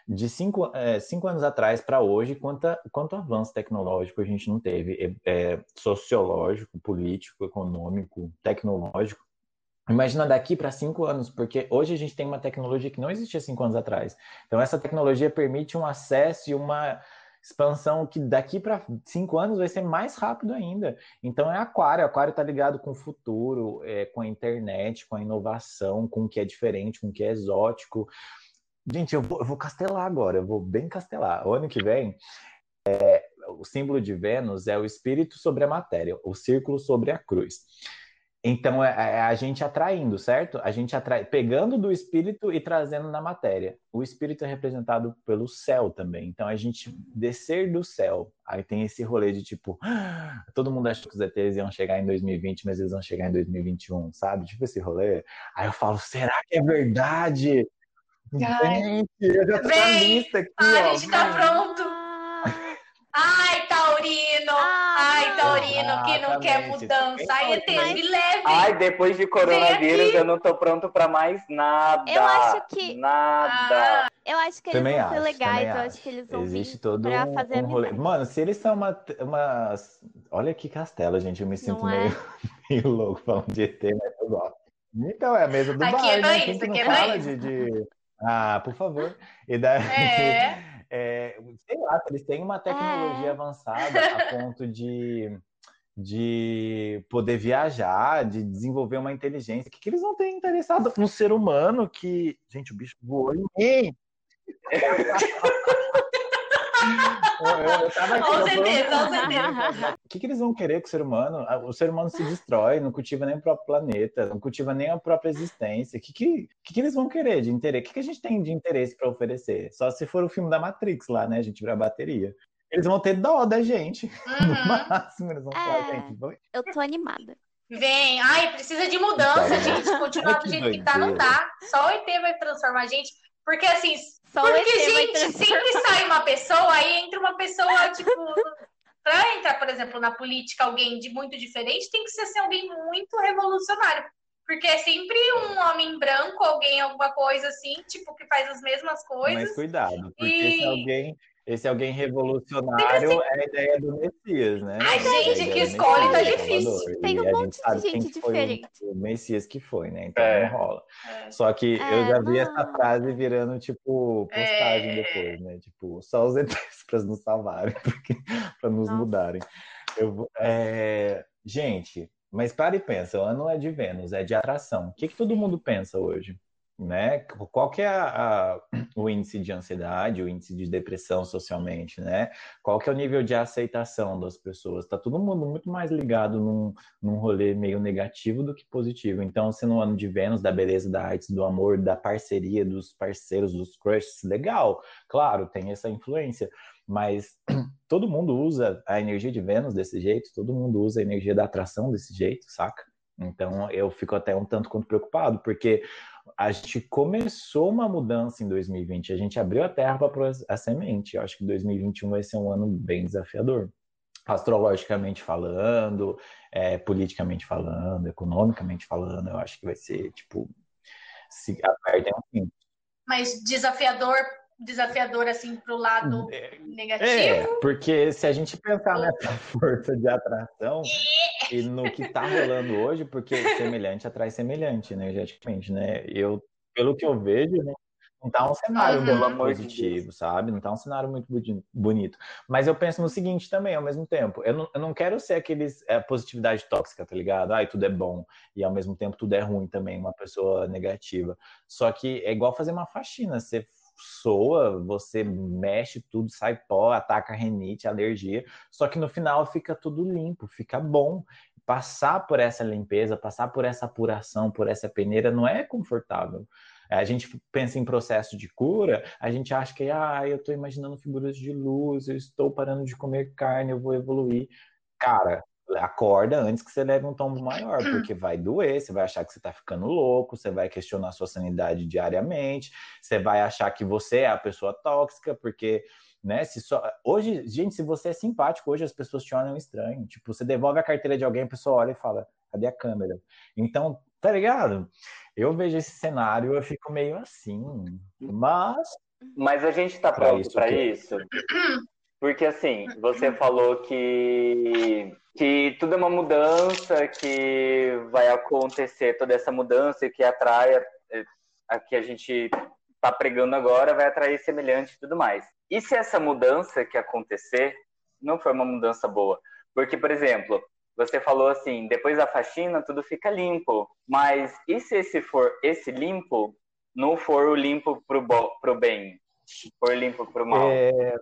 de cinco, é, cinco anos atrás para hoje, quanto, quanto avanço tecnológico a gente não teve, é, é, sociológico, político, econômico, tecnológico. Imagina daqui para cinco anos, porque hoje a gente tem uma tecnologia que não existia cinco anos atrás. Então, essa tecnologia permite um acesso e uma expansão que daqui para cinco anos vai ser mais rápido ainda. Então, é aquário. Aquário está ligado com o futuro, é, com a internet, com a inovação, com o que é diferente, com o que é exótico. Gente, eu vou, eu vou castelar agora, eu vou bem castelar. O ano que vem, é, o símbolo de Vênus é o espírito sobre a matéria, o círculo sobre a cruz. Então, é, é a gente atraindo, certo? A gente atrai, pegando do espírito e trazendo na matéria. O espírito é representado pelo céu também. Então, a gente descer do céu. Aí tem esse rolê de tipo, ah, todo mundo acha que os ETs iam chegar em 2020, mas eles vão chegar em 2021, sabe? Tipo esse rolê. Aí eu falo, será que é verdade? Gente, eu já tô lista aqui, Ai, ó. a gente tá pronto. Ai, Taurino! Ai, Taurino, que não quer mudança. Ai, ET, me leve! Ai, depois de coronavírus, eu não tô pronto pra mais nada. Eu acho que. Nada. Ah, eu acho que eles também vão acho, ser legais, eu acho. acho que eles vão Existe vir todo pra um, fazer um rolê. Mano, se eles são uma, uma. Olha que castelo, gente. Eu me sinto Não é? meio, meio louco falando de ET, mas eu gosto. Então, é a mesa do Aqui bar, é né? Não aqui é fala de, de- Ah, por favor. E daí, É. é, sei lá, eles têm uma tecnologia É. avançada a ponto de, de poder viajar, de desenvolver uma inteligência. O que, que eles não têm interessado no ser humano que. Gente, o bicho voou em mim! Eu, tava aqui, Com certeza, com certeza. o que, que eles vão querer com o ser humano? Ah, O ser humano se destrói, não cultiva nem o próprio planeta, não cultiva nem a própria existência. O que, que, que, que eles vão querer de interesse? O que, que a gente tem de interesse para oferecer? Só se for o filme da Matrix lá, né? A gente vira a bateria. Eles vão ter dó da gente. No Uhum. máximo, eles vão falar, É. gente, vai- Eu tô animada. Vem. Ai, precisa de mudança, Então, gente. Continuar do jeito que tá, não dá. Só o ET vai transformar a gente. Porque assim, Só Porque, gente, sempre sai uma pessoa, aí entra uma pessoa, tipo. Pra entrar, por exemplo, na política, alguém de muito diferente, tem que ser assim, alguém muito revolucionário. Porque é sempre um homem branco, alguém, alguma coisa assim, tipo, que faz as mesmas coisas. Mas cuidado, porque E- esse alguém, esse alguém revolucionário é a ideia do Messias, né? A gente, que escolhe tá difícil. Tem um monte de gente diferente. O Messias que foi, né? Então É. não rola. É. Só que eu É, já vi não. essa frase virando, tipo, postagem É. depois, né? Tipo, só os ETs para nos salvarem, porque, para nos Nossa. mudarem. Eu, é, Gente, mas para e pensa, o ano é de Vênus, é de atração. O que, que todo mundo pensa hoje? Né? Qual que é a, a, o índice de ansiedade, o índice de depressão socialmente, né? Qual que é o nível de aceitação das pessoas? Tá todo mundo muito mais ligado num, num rolê meio negativo do que positivo. Então, se no ano de Vênus, da beleza, da arte, do amor, da parceria, dos parceiros, dos crushes, legal, claro, tem essa influência, mas todo mundo usa a energia de Vênus desse jeito, todo mundo usa a energia da atração desse jeito, saca? Então eu fico até um tanto quanto preocupado, porque a gente começou uma mudança em 2020, a gente abriu a terra para a semente. Eu acho que 2021 vai ser um ano bem desafiador. Astrologicamente falando, é, politicamente falando, economicamente falando, eu acho que vai ser tipo se apertem assim. Mas desafiador desafiador assim para o lado é, negativo. É, porque se a gente pensar nessa força de atração e no que está rolando hoje, porque semelhante atrai semelhante energeticamente, né? Eu, pelo que eu vejo, né, não tá um cenário uhum. muito positivo, sabe? Não tá um cenário muito bonito. Mas eu penso no seguinte também, ao mesmo tempo. Eu não, eu não quero ser aqueles é, positividade tóxica, tá ligado? Ai, tudo é bom. E ao mesmo tempo tudo é ruim também, uma pessoa negativa. Só que é igual fazer uma faxina. Você soa, você mexe tudo, sai pó, ataca renite, alergia, só que no final fica tudo limpo, fica bom. Passar por essa limpeza, passar por essa apuração, por essa peneira, não é confortável. A gente pensa em processo de cura, a gente acha que, ah, eu estou imaginando figuras de luz, eu estou parando de comer carne, eu vou evoluir. Cara, acorda antes que você leve um tombo maior, porque vai doer, você vai achar que você está ficando louco, você vai questionar sua sanidade diariamente, você vai achar que você é a pessoa tóxica, porque, né, se só... Hoje, gente, se você é simpático, hoje as pessoas te olham estranho. Tipo, você devolve a carteira de alguém, a pessoa olha e fala, cadê a câmera? Então, tá ligado? Eu vejo esse cenário, eu fico meio assim, mas... Mas a gente tá pronto para isso? Porque assim, você falou que que tudo é uma mudança, que vai acontecer toda essa mudança e que atrai é, a que a gente está pregando agora, vai atrair semelhante e tudo mais. E se essa mudança que acontecer não for uma mudança boa? Porque, por exemplo, você falou assim, depois da faxina tudo fica limpo, mas e se esse for esse limpo não for o limpo pro, bo, pro bem, for limpo pro mal? É,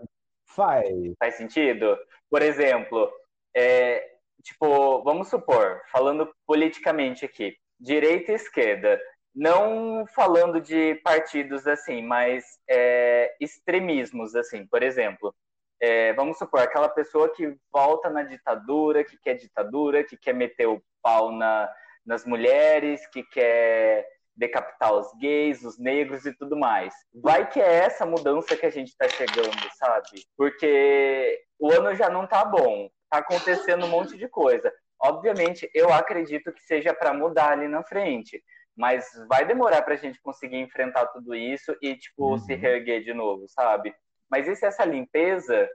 faz. Faz sentido? Por exemplo, é, tipo, vamos supor, falando politicamente aqui, direita e esquerda, não falando de partidos assim, mas é, extremismos assim, por exemplo, é, vamos supor aquela pessoa que volta na ditadura, que quer ditadura, que quer meter o pau na, nas mulheres, que quer decapitar os gays, os negros e tudo mais. Vai que é essa mudança que a gente está chegando, sabe? Porque o ano já não tá bom tá acontecendo um monte de coisa. Obviamente, eu acredito que seja para mudar ali na frente, mas vai demorar para a gente conseguir enfrentar tudo isso e, tipo, uhum. se reerguer de novo, sabe? Mas e se essa limpeza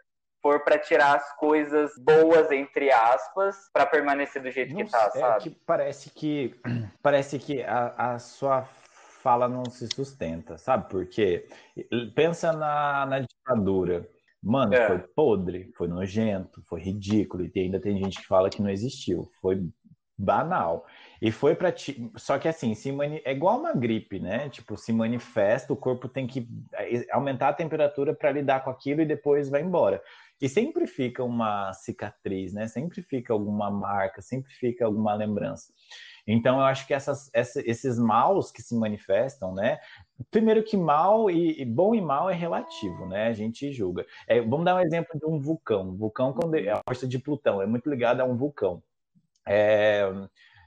for para tirar as coisas boas, entre aspas, para permanecer do jeito não, que tá, é sabe? Que parece que, parece que a, a sua fala não se sustenta, sabe por quê? Pensa na, na ditadura. Mano, é. foi podre, foi nojento, foi ridículo. E ainda tem gente que fala que não existiu. Foi banal. E foi para ti. Só que assim, se mani... é igual uma gripe, né? Tipo, se manifesta, o corpo tem que é, aumentar a temperatura para lidar com aquilo e depois vai embora. E sempre fica uma cicatriz, né? Sempre fica alguma marca, sempre fica alguma lembrança. Então, eu acho que essas, essa, esses maus que se manifestam, né? Primeiro que mal e, e, bom e mal é relativo, né? A gente julga. É, vamos dar um exemplo de um vulcão. O vulcão, quando é a força de Plutão, é muito ligada a um vulcão. É,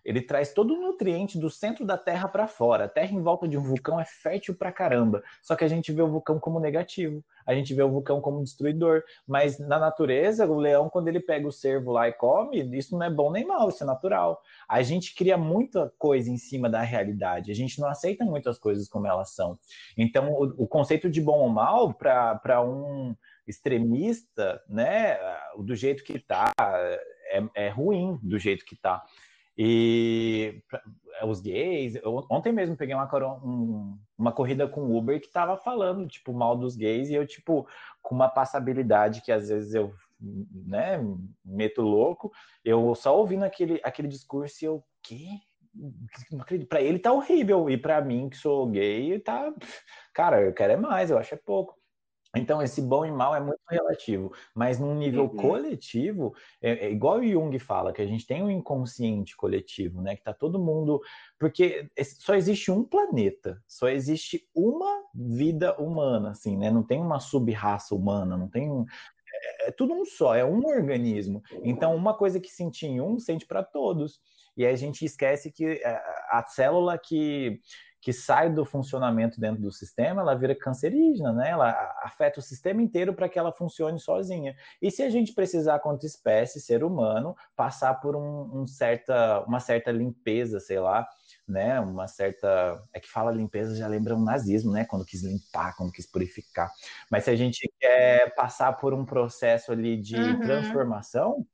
ele traz todo o nutriente do centro da Terra para fora. A Terra em volta de um vulcão é fértil pra caramba. Só que a gente vê o vulcão como negativo. A gente vê o vulcão como destruidor. Mas na natureza, o leão, quando ele pega o cervo lá e come, isso não é bom nem mal, isso é natural. A gente cria muita coisa em cima da realidade. A gente não aceita muitas coisas como elas são. Então, o, o conceito de bom ou mal, para um extremista, né, do jeito que está, é, é ruim do jeito que está. E os gays, eu, ontem mesmo peguei uma, um, uma corrida com Uber que tava falando, tipo, mal dos gays, e eu, tipo, com uma passabilidade que às vezes eu, né, meto louco, eu só ouvindo aquele, aquele discurso e eu, que? para ele tá horrível e para mim que sou gay tá, cara, eu quero é mais, eu acho é pouco. Então, esse bom e mal é muito relativo, mas num nível uhum. coletivo, é, é, igual o Jung fala, que a gente tem um inconsciente coletivo, né? Que tá todo mundo. Porque só existe um planeta, só existe uma vida humana, assim, né? Não tem uma sub-raça humana, não tem um. É, é tudo um só, é um organismo. Então, uma coisa que sente em um, sente para todos. E aí a gente esquece que é, a célula que que sai do funcionamento dentro do sistema, ela vira cancerígena, né? Ela afeta o sistema inteiro para que ela funcione sozinha. E se a gente precisar, quanto espécie, ser humano, passar por um, um certa, uma certa limpeza, sei lá, né? Uma certa. É que fala limpeza já lembra um nazismo, né? Quando quis limpar, quando quis purificar. Mas se a gente quer passar por um processo ali de uhum. transformação,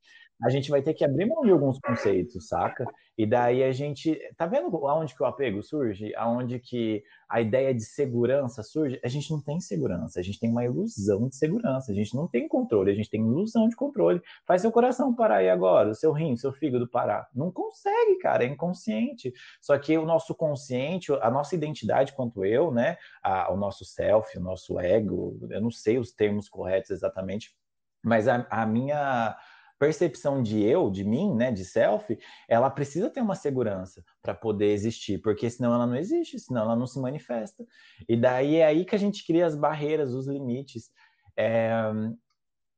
a gente vai ter que abrir mão de alguns conceitos, saca? E daí a gente. Tá vendo aonde que o apego surge? Aonde que a ideia de segurança surge? A gente não tem segurança, a gente tem uma ilusão de segurança, a gente não tem controle, a gente tem ilusão de controle. Faz seu coração parar aí agora, o seu rim, seu fígado parar. Não consegue, cara, é inconsciente. Só que o nosso consciente, a nossa identidade quanto eu, né? A, o nosso self, o nosso ego, eu não sei os termos corretos exatamente, mas a, a minha percepção de eu, de mim, né, de self, ela precisa ter uma segurança para poder existir, porque senão ela não existe, senão ela não se manifesta. E daí é aí que a gente cria as barreiras, os limites. É,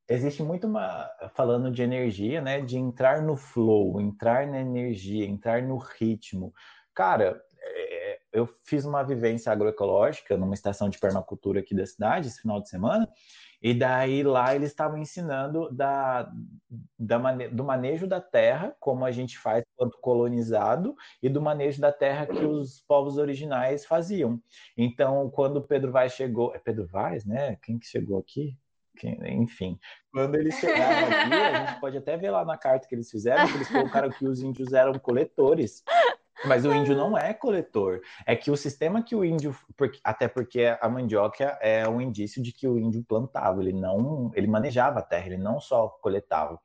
existe muito uma falando de energia, né, de entrar no flow, entrar na energia, entrar no ritmo. Cara, é, eu fiz uma vivência agroecológica numa estação de permacultura aqui da cidade esse final de semana e daí lá eles estavam ensinando da, da mane do manejo da terra, como a gente faz quanto colonizado, e do manejo da terra que os povos originais faziam. Então, quando Pedro Vaz chegou, é Pedro Vaz, né? Quem que chegou aqui? enfim, quando eles chegaram aqui, a gente pode até ver lá na carta que eles fizeram, que eles colocaram que os índios eram coletores. Mas o índio não é coletor. É que o sistema que o índio, até porque a mandioca é um indício de que o índio plantava, ele não, ele manejava a terra, ele não só coletava.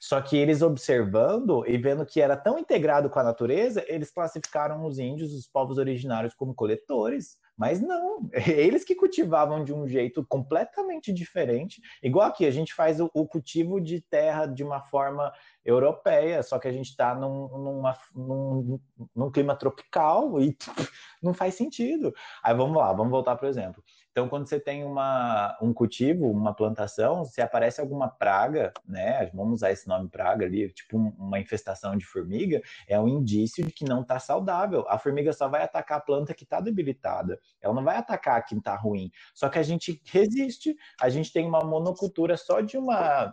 Só que eles observando e vendo que era tão integrado com a natureza, eles classificaram os índios, os povos originários, como coletores. Mas não, eles que cultivavam de um jeito completamente diferente. Igual aqui, a gente faz o, o cultivo de terra de uma forma europeia, só que a gente está num, num, num, clima tropical e não faz sentido. Aí vamos lá, vamos voltar para o exemplo. Então, quando você tem uma, um cultivo, uma plantação, se aparece alguma praga, né? Vamos usar esse nome praga ali, tipo uma infestação de formiga, é um indício de que não está saudável. A formiga só vai atacar a planta que está debilitada. Ela não vai atacar a que está ruim. Só que a gente resiste. A gente tem uma monocultura só de uma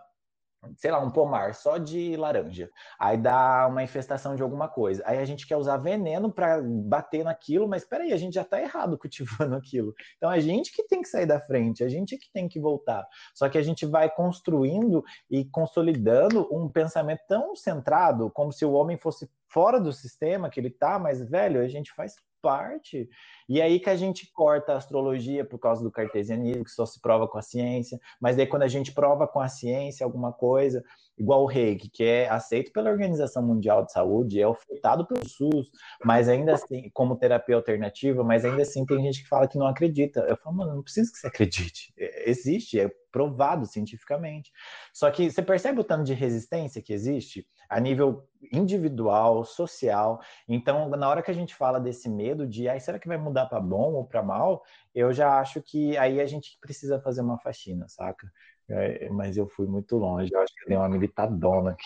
sei lá, um pomar só de laranja. Aí dá uma infestação de alguma coisa. Aí a gente quer usar veneno para bater naquilo, mas espera aí, a gente já está errado cultivando aquilo. Então a gente que tem que sair da frente, a gente que tem que voltar. Só que a gente vai construindo e consolidando um pensamento tão centrado, como se o homem fosse fora do sistema que ele tá, mas velho, a gente faz parte. E aí que a gente corta a astrologia por causa do cartesianismo, que só se prova com a ciência, mas daí quando a gente prova com a ciência alguma coisa, igual o reiki, que é aceito pela Organização Mundial de Saúde, é ofertado pelo SUS, mas ainda assim, como terapia alternativa, mas ainda assim tem gente que fala que não acredita. Eu falo, mano, não precisa que você acredite. É, existe, é provado cientificamente. Só que você percebe o tanto de resistência que existe a nível individual, social. Então, na hora que a gente fala desse medo de, ai, será que vai mudar para bom ou para mal? Eu já acho que aí a gente precisa fazer uma faxina, saca? É, mas eu fui muito longe, eu acho que dei uma militadona aqui.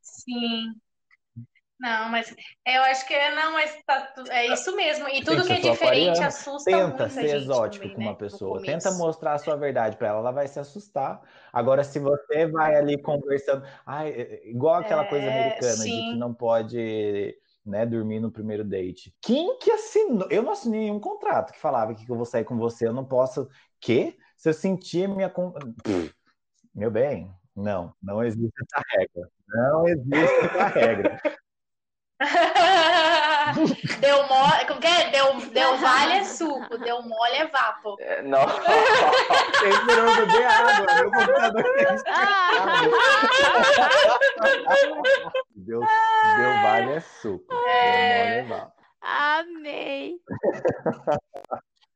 Sim. Não, mas eu acho que é, não, mas tá, é isso mesmo. E tudo que, que é diferente assusta Tenta muito ser exótico também, com uma né? pessoa. Tenta mostrar a sua verdade para ela, ela vai se assustar. Agora, se você vai ali conversando, ai, é, é, igual aquela é, coisa americana sim. de que não pode né, dormir no primeiro date. Quem que assinou? Eu não assinei nenhum contrato que falava que eu vou sair com você, eu não posso. Que? Se eu sentir minha. Meu bem, não, não existe essa regra. Não existe essa regra. deu mole, como que é? Deu, deu vale é suco, deu mole é vapo. É, não. Esperou beber água, meu computador Deu, deu vale é suco. É... Amei.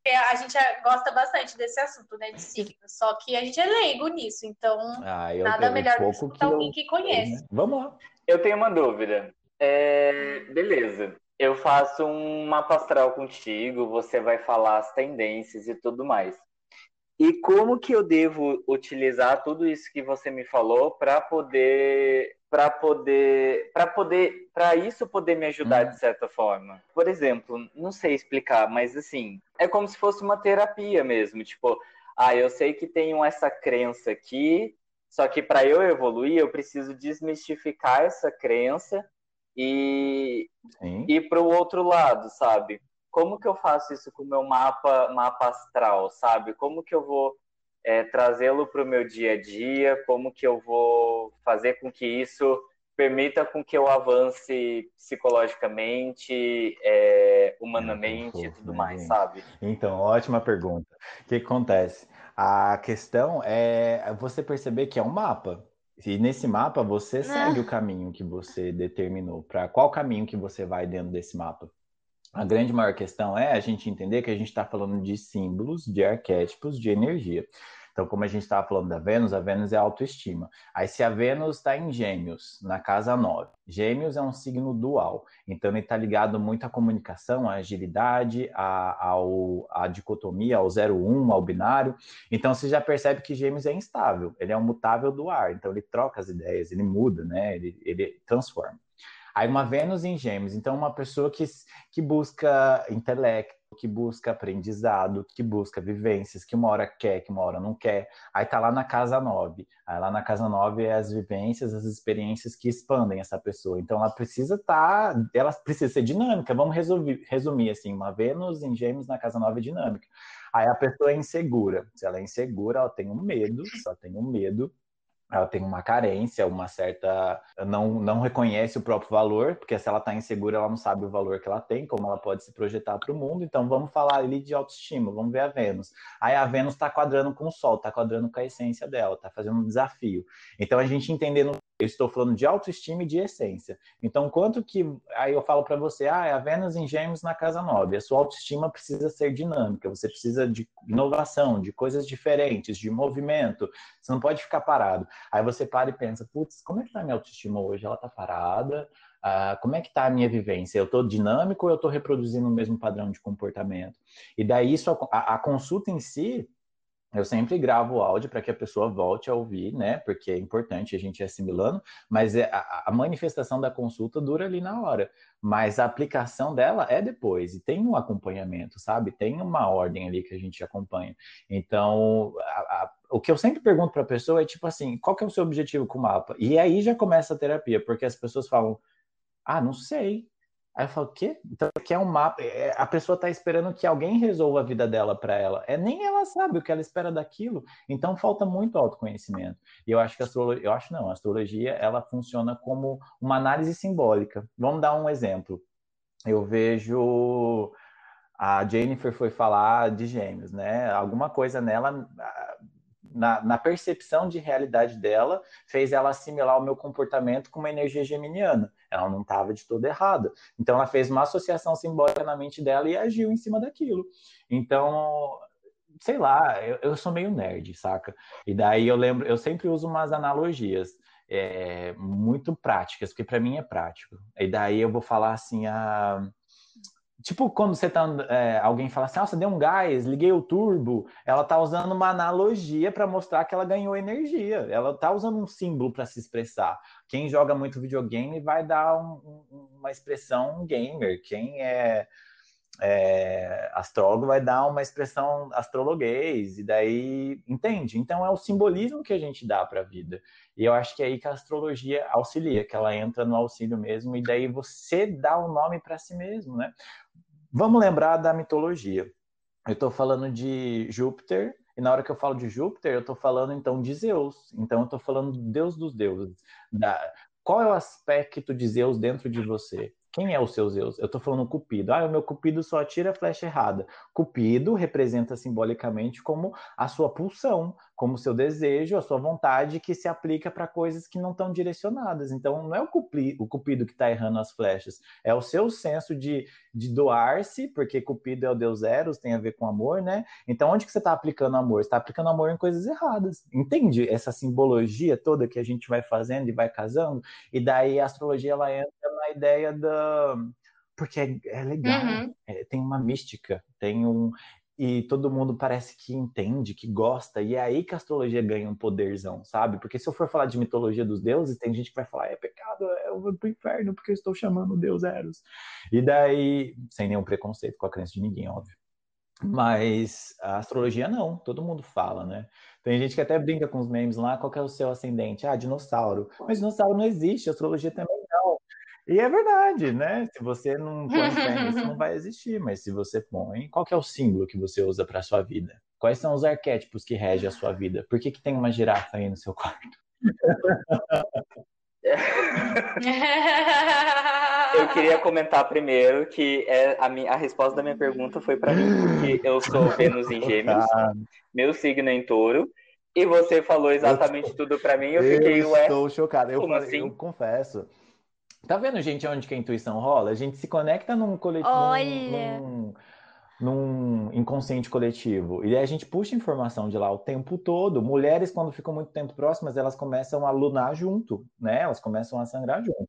É, a gente gosta bastante desse assunto, né, de signos. Só que a gente é leigo nisso, então ah, nada melhor do que escutar alguém que conhece. Né? Vamos lá. Eu tenho uma dúvida. É... Beleza. Eu faço um mapa astral contigo, você vai falar as tendências e tudo mais. E como que eu devo utilizar tudo isso que você me falou para poder para poder para poder para isso poder me ajudar hum. de certa forma. Por exemplo, não sei explicar, mas assim, é como se fosse uma terapia mesmo, tipo, ah, eu sei que tenho essa crença aqui, só que para eu evoluir, eu preciso desmistificar essa crença e Sim. ir para o outro lado, sabe? como que eu faço isso com o meu mapa, mapa astral, sabe? Como que eu vou é, trazê-lo para o meu dia a dia? Como que eu vou fazer com que isso permita com que eu avance psicologicamente, é, humanamente e tudo mais, gente. sabe? Então, ótima pergunta. O que acontece? A questão é você perceber que é um mapa. E nesse mapa você segue ah. o caminho que você determinou. Para qual caminho que você vai dentro desse mapa? A grande maior questão é a gente entender que a gente está falando de símbolos, de arquétipos, de energia. Então, como a gente estava falando da Vênus, a Vênus é autoestima. Aí, se a Vênus está em Gêmeos, na casa 9, Gêmeos é um signo dual. Então, ele está ligado muito à comunicação, à agilidade, à, ao, à dicotomia, ao 0-1, ao binário. Então, você já percebe que Gêmeos é instável, ele é um mutável do ar. Então, ele troca as ideias, ele muda, né? ele, ele transforma. Aí uma Vênus em Gêmeos, então uma pessoa que, que busca intelecto, que busca aprendizado, que busca vivências, que uma hora quer, que uma hora não quer. Aí tá lá na casa 9. Aí lá na casa 9 é as vivências, as experiências que expandem essa pessoa. Então ela precisa estar, tá, ela precisa ser dinâmica. Vamos resolver, resumir assim, uma Vênus em Gêmeos na casa 9 é dinâmica. Aí a pessoa é insegura. Se ela é insegura, ela tem um medo, se ela tem um medo, ela tem uma carência, uma certa. não, não reconhece o próprio valor, porque se ela está insegura, ela não sabe o valor que ela tem, como ela pode se projetar para o mundo. Então vamos falar ali de autoestima, vamos ver a Vênus. Aí a Vênus está quadrando com o Sol, está quadrando com a essência dela, está fazendo um desafio. Então a gente entendendo eu estou falando de autoestima e de essência. Então, quanto que. Aí eu falo para você, ah, é a Vênus em Gêmeos na casa 9. A sua autoestima precisa ser dinâmica, você precisa de inovação, de coisas diferentes, de movimento. Você não pode ficar parado. Aí você para e pensa, putz, como é que a minha autoestima hoje? Ela está parada? Ah, como é que está a minha vivência? Eu estou dinâmico ou eu estou reproduzindo o mesmo padrão de comportamento? E daí, isso, a, a consulta em si eu sempre gravo o áudio para que a pessoa volte a ouvir, né? Porque é importante a gente ir assimilando, mas é, a, a, manifestação da consulta dura ali na hora. Mas a aplicação dela é depois, e tem um acompanhamento, sabe? Tem uma ordem ali que a gente acompanha. Então, a, a, o que eu sempre pergunto para a pessoa é tipo assim: qual que é o seu objetivo com o mapa? E aí já começa a terapia, porque as pessoas falam: ah, não sei. Aí eu falo, o quê? Então, que é um mapa. É, a pessoa está esperando que alguém resolva a vida dela para ela. É nem ela sabe o que ela espera daquilo. Então falta muito autoconhecimento. E eu acho que a astrologia, eu acho não, a astrologia ela funciona como uma análise simbólica. Vamos dar um exemplo. Eu vejo a Jennifer foi falar de gêmeos, né? Alguma coisa nela na, na, percepção de realidade dela, fez ela assimilar o meu comportamento com uma energia geminiana. Ela não estava de todo errada. Então, ela fez uma associação simbólica na mente dela e agiu em cima daquilo. Então, sei lá, eu, eu sou meio nerd, saca? E daí eu lembro, eu sempre uso umas analogias. É, muito práticas, porque para mim é prático. E daí eu vou falar assim, a, Tipo, quando você tá. É, alguém fala assim, ah, você deu um gás, liguei o turbo. Ela tá usando uma analogia para mostrar que ela ganhou energia. Ela tá usando um símbolo para se expressar. Quem joga muito videogame vai dar um, um, uma expressão gamer. Quem é, é, astrólogo vai dar uma expressão astrologuês. E daí. Entende? Então é o simbolismo que a gente dá para a vida. E eu acho que é aí que a astrologia auxilia, que ela entra no auxílio mesmo. E daí você dá o um nome para si mesmo, né? Vamos lembrar da mitologia. Eu estou falando de Júpiter, e na hora que eu falo de Júpiter, eu estou falando então de Zeus. Então eu estou falando do Deus dos deuses. Da... Qual é o aspecto de Zeus dentro de você? Quem é o seu Zeus? Eu tô falando Cupido. Ah, o meu Cupido só atira a flecha errada. Cupido representa simbolicamente como a sua pulsão, como seu desejo, a sua vontade que se aplica para coisas que não estão direcionadas. Então, não é o Cupido, o Cupido que está errando as flechas, é o seu senso de, de doar-se, porque Cupido é o deus Eros, tem a ver com amor, né? Então, onde que você está aplicando amor? Você está aplicando amor em coisas erradas. Entende essa simbologia toda que a gente vai fazendo e vai casando? E daí a astrologia ela entra na ideia da porque é, é legal, uhum. é, tem uma mística, tem um e todo mundo parece que entende, que gosta, e é aí que a astrologia ganha um poderzão, sabe? Porque se eu for falar de mitologia dos deuses, tem gente que vai falar, é pecado, eu vou pro inferno porque eu estou chamando o deus Eros. E daí, sem nenhum preconceito com a crença de ninguém, óbvio. Mas a astrologia não, todo mundo fala, né? Tem gente que até brinca com os memes lá, qual é o seu ascendente? Ah, dinossauro. Mas dinossauro não existe, astrologia também. E é verdade, né? Se você não põe fé nisso, não vai existir. Mas se você põe, qual é o símbolo que você usa para sua vida? Quais são os arquétipos que regem a sua vida? Por que, que tem uma girafa aí no seu quarto? eu queria comentar primeiro que é a, minha, a resposta da minha pergunta foi para mim, porque eu sou Vênus em Gêmeos, meu signo é em touro, e você falou exatamente eu, tudo para mim, eu fiquei, eu ué. Estou chocado, eu, falei, assim? eu confesso Tá vendo, gente, onde que a intuição rola? A gente se conecta num coletivo. Olha! Num, num inconsciente coletivo. E aí a gente puxa informação de lá o tempo todo. Mulheres, quando ficam muito tempo próximas, elas começam a lunar junto, né? Elas começam a sangrar junto.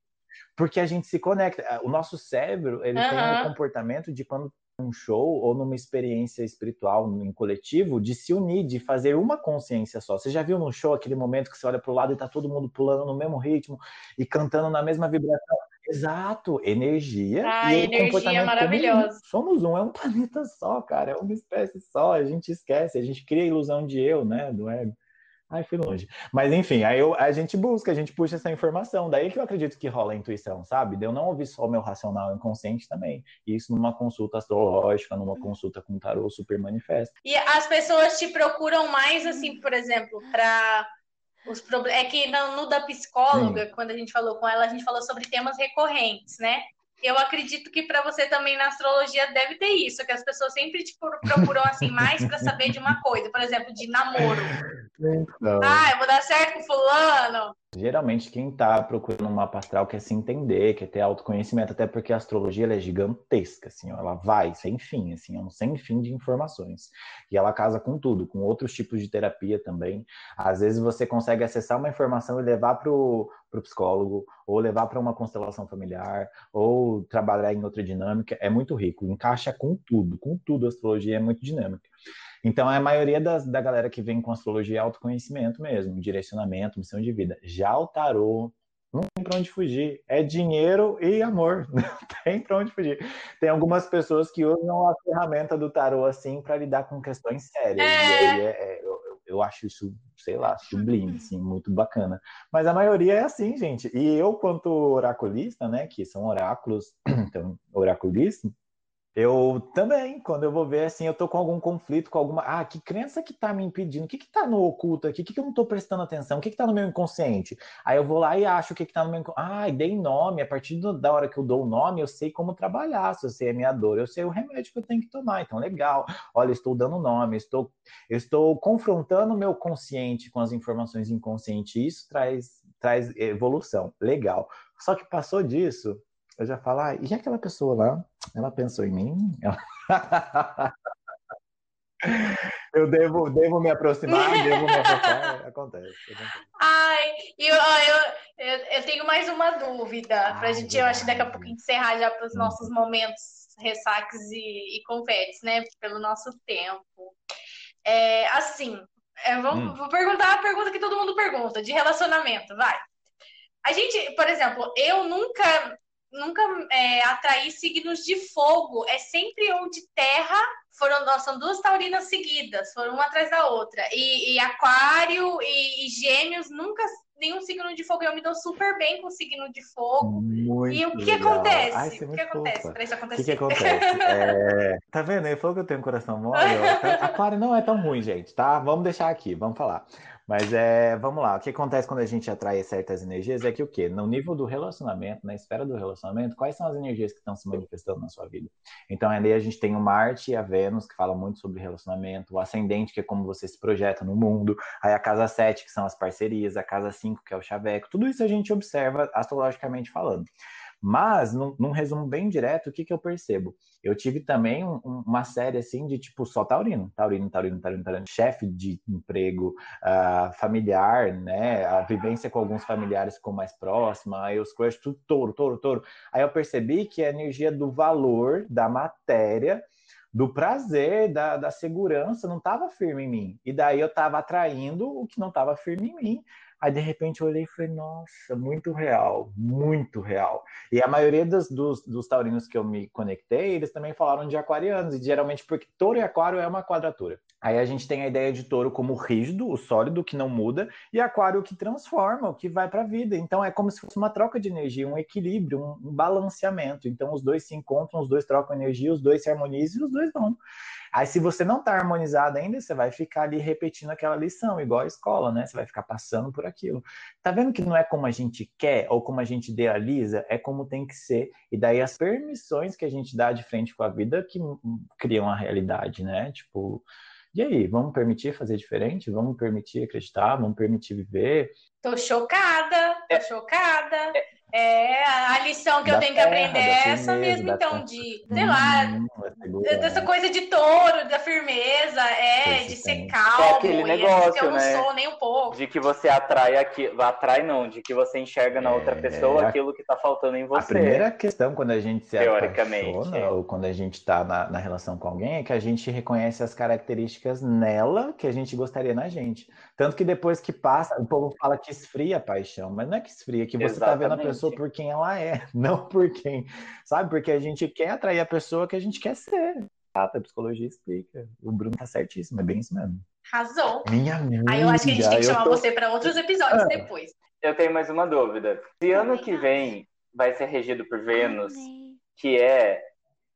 Porque a gente se conecta. O nosso cérebro, ele uhum. tem um comportamento de quando um show ou numa experiência espiritual em coletivo de se unir, de fazer uma consciência só. Você já viu no show aquele momento que você olha para o lado e tá todo mundo pulando no mesmo ritmo e cantando na mesma vibração? Exato, energia. Ah, e energia maravilhosa. Somos um, é um planeta só, cara, é uma espécie só. A gente esquece, a gente cria a ilusão de eu, né, do ego. Ai, fui longe. Mas enfim, aí eu, a gente busca, a gente puxa essa informação. Daí que eu acredito que rola a intuição, sabe? De eu não ouvir só o meu racional inconsciente também. Isso numa consulta astrológica, numa consulta com tarô super manifesto. E as pessoas te procuram mais, assim, por exemplo, para os problemas. É que no, no da psicóloga, Sim. quando a gente falou com ela, a gente falou sobre temas recorrentes, né? Eu acredito que para você também na astrologia deve ter isso, que as pessoas sempre te procuram assim mais para saber de uma coisa, por exemplo, de namoro. Então... Ah, eu vou dar certo com fulano. Geralmente quem está procurando um mapa astral quer se entender, quer ter autoconhecimento, até porque a astrologia é gigantesca, assim, ela vai sem fim, assim, é um sem fim de informações. E ela casa com tudo, com outros tipos de terapia também. Às vezes você consegue acessar uma informação e levar para o psicólogo, ou levar para uma constelação familiar, ou trabalhar em outra dinâmica, é muito rico, encaixa com tudo, com tudo a astrologia é muito dinâmica. Então, a maioria das, da galera que vem com astrologia é autoconhecimento mesmo, direcionamento, missão de vida. Já o tarô, não tem para onde fugir. É dinheiro e amor. Não tem para onde fugir. Tem algumas pessoas que usam a ferramenta do tarô assim para lidar com questões sérias. É... É, é, eu, eu, acho isso, sei lá, sublime, assim, muito bacana. Mas a maioria é assim, gente. E eu, quanto oraculista, né, que são oráculos, então, oraculista, eu também, quando eu vou ver assim, eu tô com algum conflito, com alguma. Ah, que crença que tá me impedindo? O que que tá no oculto aqui? O que que eu não tô prestando atenção? O que que tá no meu inconsciente? Aí eu vou lá e acho o que que tá no meu Ah, dei nome. A partir da hora que eu dou o nome, eu sei como trabalhar. Se eu sei a minha dor, eu sei o remédio que eu tenho que tomar. Então, legal. Olha, estou dando nome, estou, estou confrontando o meu consciente com as informações inconscientes. Isso traz, traz evolução. Legal. Só que passou disso, eu já falo, ah, e aquela pessoa lá, ela pensou em mim? Ela... eu devo, devo me aproximar, devo me afastar, acontece, acontece. Ai, eu, eu, eu, tenho mais uma dúvida, para a gente, eu acho, daqui a pouco encerrar já para os uhum. nossos momentos ressaques e, e confetes, né, pelo nosso tempo. É, assim, é, hum. vou perguntar a pergunta que todo mundo pergunta, de relacionamento, vai. A gente, por exemplo, eu nunca nunca é, atrair signos de fogo. É sempre ou de terra. Foram, são duas taurinas seguidas, foram uma atrás da outra. E, e aquário e, e, gêmeos nunca, nenhum signo de fogo. Eu me dou super bem com o signo de fogo. Muito e o que legal. acontece? Ai, o que acontece para isso acontecer? O que, que acontece? é... Tá vendo? Ele falou que eu tenho um coração mole. Aquário não é tão ruim, gente, tá? Vamos deixar aqui, vamos falar. Mas é, vamos lá, o que acontece quando a gente atrai certas energias é que o quê? No nível do relacionamento, na esfera do relacionamento, quais são as energias que estão se manifestando na sua vida? Então, ali a gente tem o Marte e a Vênus, que falam muito sobre relacionamento, o ascendente, que é como você se projeta no mundo, aí a casa 7, que são as parcerias, a casa 5, que é o chaveco, tudo isso a gente observa astrologicamente falando. Mas, num, num, resumo bem direto, o que, que eu percebo? Eu tive também um, uma série assim de tipo só taurino, taurino, taurino, taurino, taurino, chefe de emprego, uh, familiar, né? A vivência com alguns familiares ficou mais próxima, aí os crush, tudo touro, touro, touro. Aí eu percebi que a energia do valor, da matéria, do prazer, da, da segurança, não estava firme em mim. E daí eu estava atraindo o que não estava firme em mim. Aí de repente eu olhei e falei, nossa, muito real, muito real. E a maioria dos, dos, dos, taurinos que eu me conectei, eles também falaram de aquarianos, e geralmente porque touro e aquário é uma quadratura. Aí a gente tem a ideia de touro como rígido, o sólido, que não muda, e aquário que transforma, o que vai para a vida. Então é como se fosse uma troca de energia, um equilíbrio, um, balanceamento. Então os dois se encontram, os dois trocam energia, os dois se harmonizam e os dois vão. Aí, se você não está harmonizado ainda, você vai ficar ali repetindo aquela lição, igual a escola, né? Você vai ficar passando por aquilo. Tá vendo que não é como a gente quer ou como a gente idealiza, é como tem que ser. E daí as permissões que a gente dá de frente com a vida que criam a realidade, né? Tipo, e aí, vamos permitir fazer diferente? Vamos permitir acreditar? Vamos permitir viver? Tô chocada, tô é, chocada. É, é, a lição que da eu tenho terra, que aprender é essa mesmo, então, terra. de, sei lá, hum, dessa coisa de touro, da firmeza, é, de ser calmo, é aquele negócio, eu não né? sou nem um pouco. De que você atrai aquilo, atrai não, de que você enxerga na outra é, pessoa é, aquilo que tá faltando em você. A primeira questão quando a gente se apaixona, é. ou quando a gente tá na, na relação com alguém, é que a gente reconhece as características nela que a gente gostaria na gente. Tanto que depois que passa, o povo fala que esfria a paixão, mas não é que esfria, é que você Exatamente. tá vendo a pessoa pessoa por quem ela é, não por quem, sabe? Porque a gente quer atrair a pessoa que a gente quer ser. A psicologia explica. O Bruno tá certíssimo, é bem isso mesmo. Razão. Minha amiga. Aí eu acho que a gente tem que chamar tô... você para outros episódios ah. depois. Eu tenho mais uma dúvida. Se ano que vem vai ser regido por Vênus, que é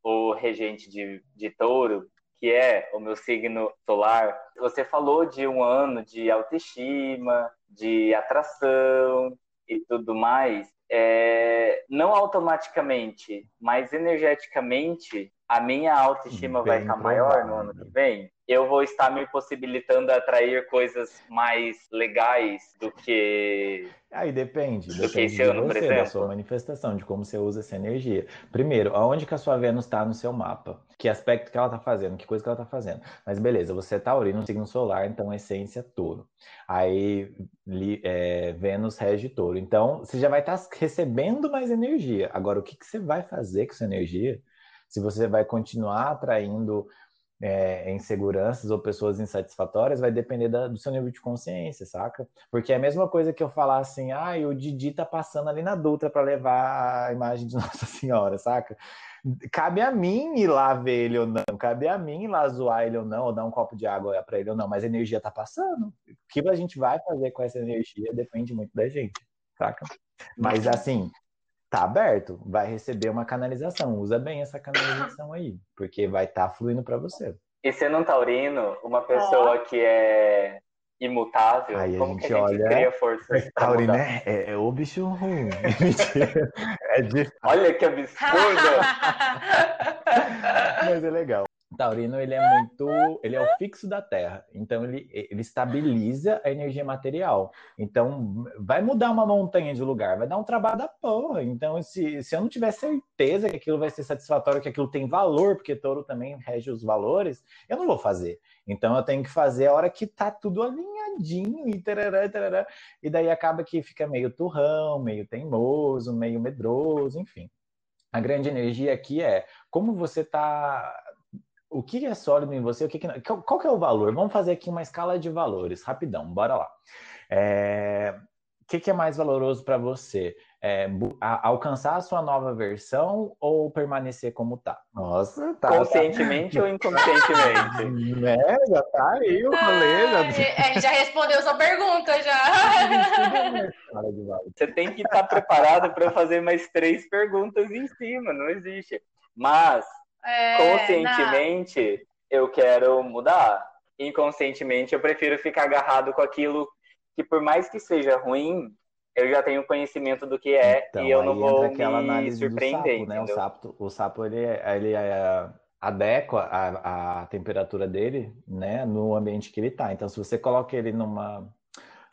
o regente de, de touro, que é o meu signo solar, você falou de um ano de autoestima, de atração e tudo mais é, não automaticamente, mas energeticamente, a minha autoestima Bem vai estar maior no ano que vem eu vou estar me possibilitando a atrair coisas mais legais do que. Aí depende, do depende que esse ano, de você, da sua manifestação, de como você usa essa energia. Primeiro, aonde que a sua Vênus está no seu mapa? Que aspecto que ela está fazendo? Que coisa que ela está fazendo? Mas beleza, você está Taurino no signo solar, então essência touro. Aí é, Vênus rege touro. Então você já vai estar tá recebendo mais energia. Agora, o que, que você vai fazer com essa energia? Se você vai continuar atraindo é, inseguranças ou pessoas insatisfatórias vai depender da, do seu nível de consciência, saca? Porque é a mesma coisa que eu falar assim, ah, o Didi tá passando ali na Dutra para levar a imagem de Nossa Senhora, saca? Cabe a mim ir lá ver ele ou não, cabe a mim ir lá zoar ele ou não, ou dar um copo de água para ele ou não, mas a energia tá passando. O que a gente vai fazer com essa energia depende muito da gente, saca? Mas assim, tá aberto, vai receber uma canalização. Usa bem essa canalização aí, porque vai estar tá fluindo para você. E sendo um taurino, uma pessoa que é imutável, aí como a gente que a gente olha... cria força? Taurino é, é, é, o bicho ruim. é de... Olha que absurdo! Mas é legal. Taurino ele é muito, ele é o fixo da Terra, então ele, ele estabiliza a energia material. Então vai mudar uma montanha de lugar, vai dar um trabalho da porra. Então se, se eu não tiver certeza que aquilo vai ser satisfatório, que aquilo tem valor, porque touro também rege os valores, eu não vou fazer. Então eu tenho que fazer a hora que tá tudo alinhadinho e tarará, tarará, e daí acaba que fica meio turrão, meio teimoso, meio medroso, enfim. A grande energia aqui é como você tá o que é sólido em você, o que, que não. Qual que é o valor? Vamos fazer aqui uma escala de valores, rapidão, bora lá. É... que, que é mais valoroso para você? É, a, alcançar a sua nova versão ou permanecer como tá? Nossa, tá. Conscientemente tá. ou inconscientemente? né, já tá aí o rolê. Ah, já... já respondeu sua pergunta, já. Você tem que estar tá preparado para fazer mais três perguntas em cima, não existe. Mas, é, conscientemente, não. eu quero mudar. Inconscientemente, eu prefiro ficar agarrado com aquilo que por mais que seja ruim, eu já tenho conhecimento do que é então, e eu não vou me surpreender. Sapo, né? O sapo, o sapo ele, ele é, adequa a, a temperatura dele, né, no ambiente que ele está. Então, se você coloca ele numa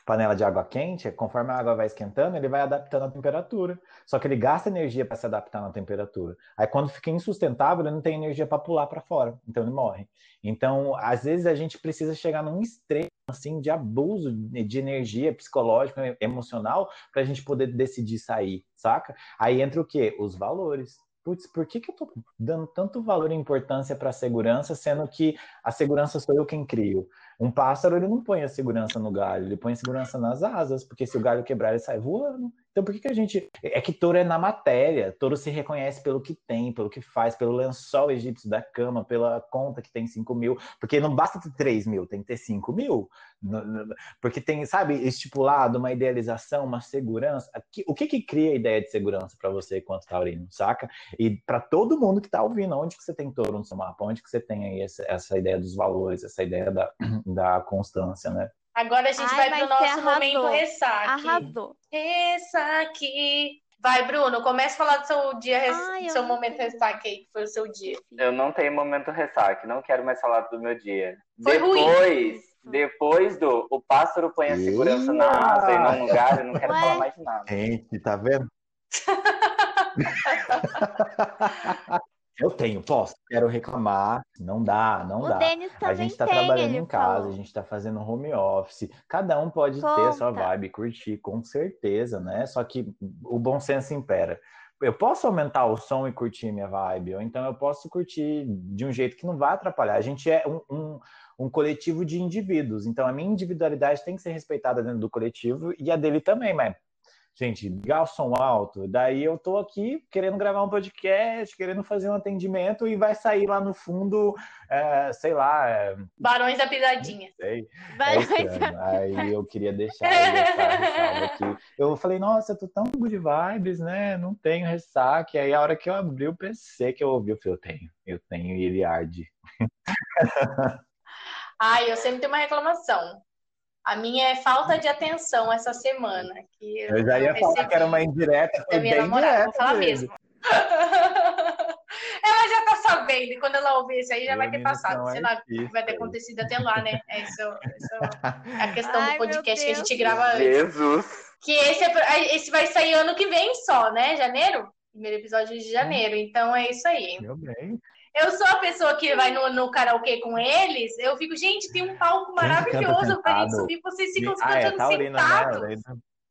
panela de água quente, conforme a água vai esquentando, ele vai adaptando a temperatura. Só que ele gasta energia para se adaptar na temperatura. Aí quando fica insustentável, ele não tem energia para pular para fora, então ele morre. Então, às vezes a gente precisa chegar num extremo assim de abuso de energia psicológica, emocional, para a gente poder decidir sair, saca? Aí entra o quê? Os valores. Putz, por que, que eu tô dando tanto valor e importância para a segurança, sendo que a segurança sou eu quem crio? Um pássaro, ele não põe a segurança no galho, ele põe a segurança nas asas, porque se o galho quebrar, ele sai voando. Então, por que, que a gente. É que touro é na matéria, touro se reconhece pelo que tem, pelo que faz, pelo lençol egípcio da cama, pela conta que tem 5 mil, porque não basta ter 3 mil, tem que ter 5 mil. Porque tem, sabe, estipulado uma idealização, uma segurança. O que que cria a ideia de segurança para você enquanto taurino, saca? E para todo mundo que está ouvindo, onde que você tem touro no seu mapa? Onde que você tem aí essa, essa ideia dos valores, essa ideia da, da constância, né? Agora a gente Ai, vai pro nosso momento ressaque. Arrasou. Ressaque. Vai, Bruno, comece a falar do seu dia, Ai, seu momento ressaque aí, que foi o seu dia. Eu não tenho momento ressaque, não quero mais falar do meu dia. Foi depois, ruim. depois do o pássaro põe a segurança na asa e não no galho, eu não quero Ué? falar mais de nada. Gente, tá vendo? Eu tenho, posso, quero reclamar, não dá, não o dá. Denis a gente está trabalhando em casa, falou. a gente está fazendo home office, cada um pode Conta. ter a sua vibe, curtir, com certeza, né? Só que o bom senso impera. Eu posso aumentar o som e curtir minha vibe, ou então eu posso curtir de um jeito que não vai atrapalhar. A gente é um, um, um coletivo de indivíduos, então a minha individualidade tem que ser respeitada dentro do coletivo e a dele também, mas gente, ligar o som alto. Daí eu tô aqui querendo gravar um podcast, querendo fazer um atendimento e vai sair lá no fundo, é, sei lá. É... Barões da Pisadinha. Sei. É Aí eu queria deixar aqui. Eu falei, nossa, eu tô tão good vibes, né? Não tenho ressaque. Aí a hora que eu abri o PC que eu ouvi, eu falei, eu tenho, eu tenho e ele arde. Ai, eu sempre tenho uma reclamação. A minha é falta de atenção essa semana. Que eu, eu já ia falar que era uma indireta, foi bem namorada, Vou falar mesmo. ela já tá sabendo, e quando ela ouvir isso aí já vai ter passado. Sei lá, vai ter acontecido até lá, né? É isso, isso é a questão Ai, do podcast que a gente grava antes. Jesus! Que esse, é, esse vai sair ano que vem só, né? Janeiro? Primeiro episódio de janeiro. Então é isso aí. Meu bem. Eu sou a pessoa que vai no, no karaokê com eles, eu fico, gente, tem um palco maravilhoso pra gente subir, vocês ficam ah, é, cantando é, sentados. Né?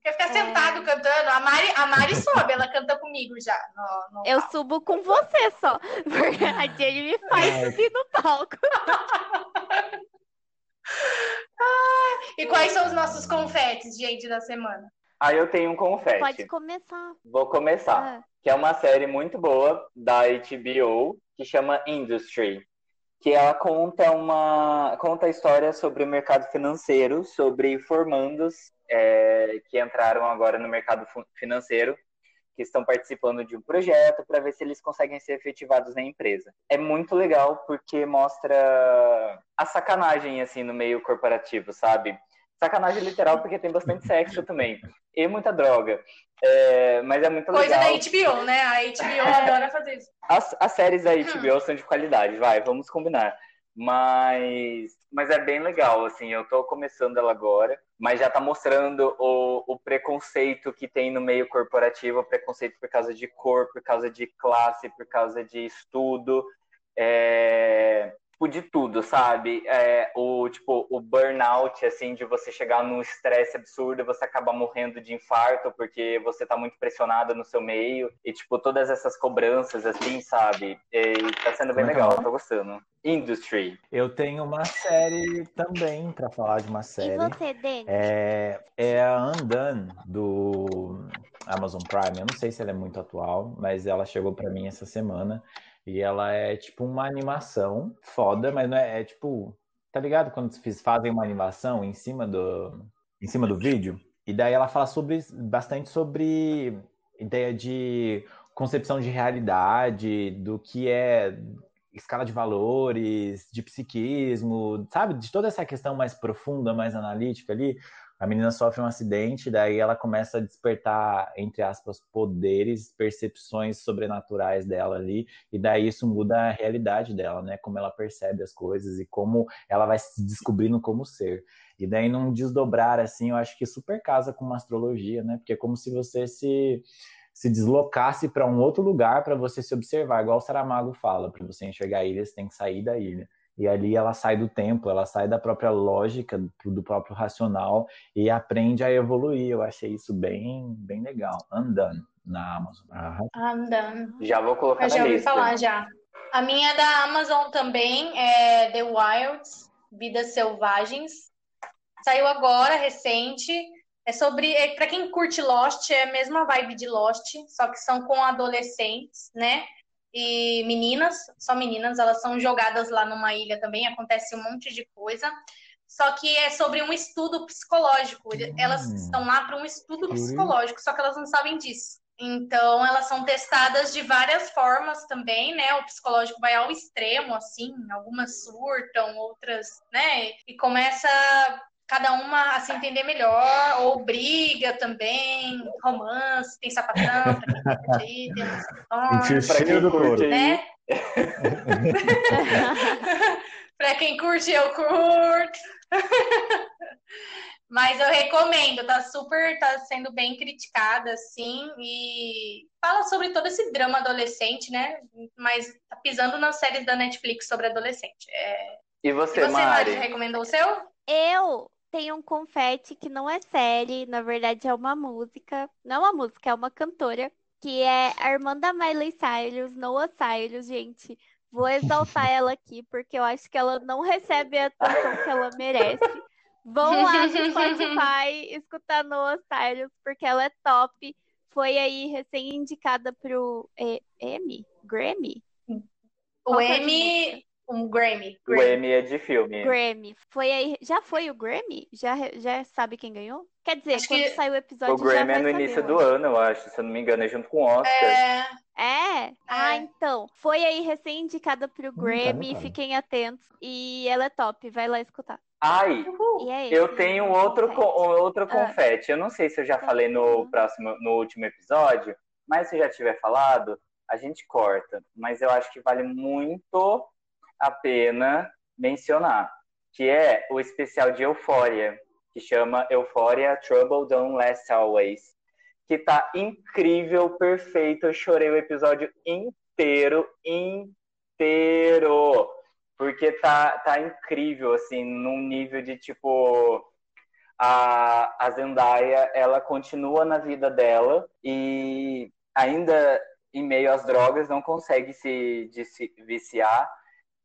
Quer ficar é. sentado cantando? A Mari, a Mari sobe, ela canta comigo já. No, no eu palco. subo com você só, porque a Jenny me faz é. subir no palco. ah, e quais são os nossos confetes, gente, da semana? Aí ah, eu tenho um confete. Pode começar. Vou começar. É. Que é uma série muito boa da HBO, que chama Industry, que ela conta uma conta a história sobre o mercado financeiro, sobre formandos é, que entraram agora no mercado financeiro, que estão participando de um projeto para ver se eles conseguem ser efetivados na empresa. É muito legal porque mostra a sacanagem assim no meio corporativo, sabe? Sacanagem literal, porque tem bastante sexo também. E muita droga. É, mas é muito Coisa legal. Coisa da HBO, né? A HBO adora fazer isso. As, as séries da HBO hum. são de qualidade, vai, vamos combinar. Mas, mas é bem legal, assim, eu tô começando ela agora, mas já tá mostrando o, o preconceito que tem no meio corporativo, o preconceito por causa de cor, por causa de classe, por causa de estudo. É, tipo, de tudo, sabe? É, o, tipo, o burnout, assim, de você chegar num estresse absurdo e você acaba morrendo de infarto porque você tá muito pressionado no seu meio. E, tipo, todas essas cobranças, assim, sabe? E tá sendo bem legal, eu tô gostando. Industry. Eu tenho uma série também, para falar de uma série. E você, Dani? É, é a Undone, do Amazon Prime. Eu não sei se ela é muito atual, mas ela chegou para mim essa semana. E ela é tipo uma animação foda, mas não é, é tipo, tá ligado? Quando fazem uma animação em cima do, em cima do vídeo, e daí ela fala sobre bastante sobre ideia de concepção de realidade, do que é escala de valores, de psiquismo, sabe? De toda essa questão mais profunda, mais analítica ali a menina sofre um acidente, daí ela começa a despertar, entre aspas, poderes, percepções sobrenaturais dela ali, e daí isso muda a realidade dela, né? Como ela percebe as coisas e como ela vai se descobrindo como ser. E daí num desdobrar assim, eu acho que super casa com uma astrologia, né? Porque é como se você se se deslocasse para um outro lugar para você se observar, igual o Saramago fala, para você enxergar a ilha, você tem que sair da ilha. E ali ela sai do tempo, ela sai da própria lógica, do próprio racional e aprende a evoluir. Eu achei isso bem, bem legal. Andando na Amazon. Andando. Já vou colocar eu já ouvi falar já. A minha é da Amazon também é The Wilds, Vidas Selvagens. Saiu agora, recente. É sobre, é, para quem curte Lost, é a mesma vibe de Lost, só que são com adolescentes, né? E meninas, só meninas, elas são jogadas lá numa ilha também, acontece um monte de coisa. Só que é sobre um estudo psicológico. Elas hum, estão lá para um estudo psicológico, só que elas não sabem disso. Então, elas são testadas de várias formas também, né? O psicológico vai ao extremo, assim, algumas surtam, outras, né? E começa cada uma a se entender melhor, ou briga também, romance, tem sapatão, pra quem curte tem. Né? pra quem curte, eu curto. Mas eu recomendo, tá super, tá sendo bem criticada, assim, e fala sobre todo esse drama adolescente, né? Mas tá pisando nas séries da Netflix sobre adolescente. É... E você, e você Mari? Mari, recomendou o seu? Eu tem um confete que não é série, na verdade é uma música. Não é uma música, é uma cantora, que é a irmã da Miley Cyrus, Noah Cyrus, gente. Vou exaltar ela aqui, porque eu acho que ela não recebe a atenção que ela merece. Vão lá no Spotify escutar Noah Cyrus, porque ela é top. Foi aí recém-indicada pro é, Emmy? Grammy? O Emmy, um Grammy. Grammy. O Emmy é de filme. Grammy. Foi aí. Já foi o Grammy? Já, já sabe quem ganhou? Quer dizer, acho quando que... saiu o episódio. O Grammy é no início do ano, eu acho, se eu não me engano, é junto com o Oscar. É. É? é. Ah, então. Foi aí recém-indicada pro Grammy, hum, fiquem atentos. E ela é top, vai lá escutar. Ai, é eu tenho outro, outro ah. confete. Eu não sei se eu já falei no próximo, no último episódio, mas se já tiver falado, a gente corta. Mas eu acho que vale muito a pena mencionar, que é o especial de Euphoria, que chama Euphoria Trouble Don't Last Always, que tá incrível, perfeito. Eu chorei o episódio inteiro, inteiro, porque tá, tá incrível, assim, num nível de tipo. A, a Zendaya, ela continua na vida dela e ainda em meio às drogas não consegue se, se viciar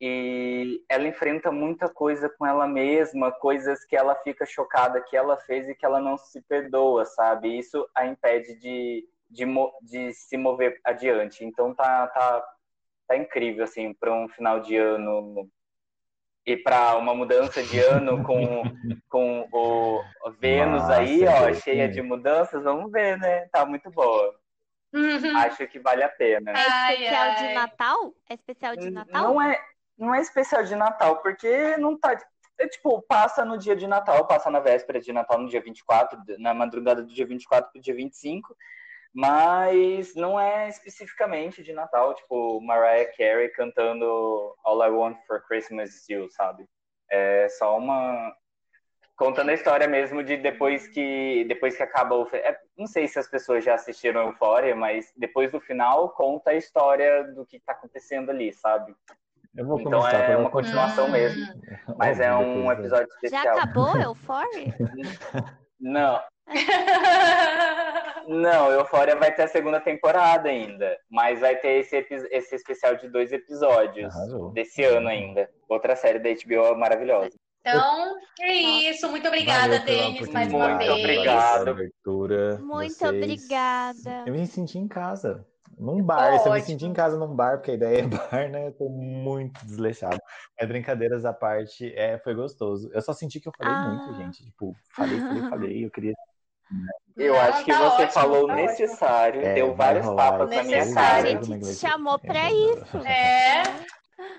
e ela enfrenta muita coisa com ela mesma, coisas que ela fica chocada que ela fez e que ela não se perdoa, sabe? Isso a impede de, de, de se mover adiante. Então tá, tá, tá incrível, assim, para um final de ano e para uma mudança de ano com, com o Vênus Nossa, aí, ó, cheia de mudanças, vamos ver, né? Tá muito boa. Uhum. Acho que vale a pena. É especial ai, ai. de Natal? É especial de Natal? Não é, não é especial de Natal, porque não tá. É, tipo, passa no dia de Natal, passa na véspera de Natal, no dia 24, na madrugada do dia 24 pro dia 25, mas não é especificamente de Natal, tipo, Mariah Carey cantando All I Want for Christmas is You, sabe? É só uma. Contando a história mesmo de depois que depois que acaba o. É, não sei se as pessoas já assistiram Euphoria, mas depois do final conta a história do que tá acontecendo ali, sabe? Eu vou então é uma continuação mesmo. Mas é um episódio especial. Já acabou Euphoria? Não. Não, Euphoria vai ter a segunda temporada ainda. Mas vai ter esse, esse especial de dois episódios Arrasou. desse ano ainda. Outra série da HBO maravilhosa. Então, é isso. Muito obrigada, Denis, mais uma vez. Muito obrigado. Muito Vocês... obrigada. Eu me senti em casa. Num bar, oh, eu me senti em casa num bar, porque a ideia é bar, né? Eu tô muito desleixado. Mas brincadeiras à parte, é, foi gostoso. Eu só senti que eu falei ah. muito, gente. Tipo, falei, falei, falei, eu queria. Eu Não, acho que tá você ótimo, falou tá necessário, é, deu vários papas na minha cara. A gente te chamou pra isso. É.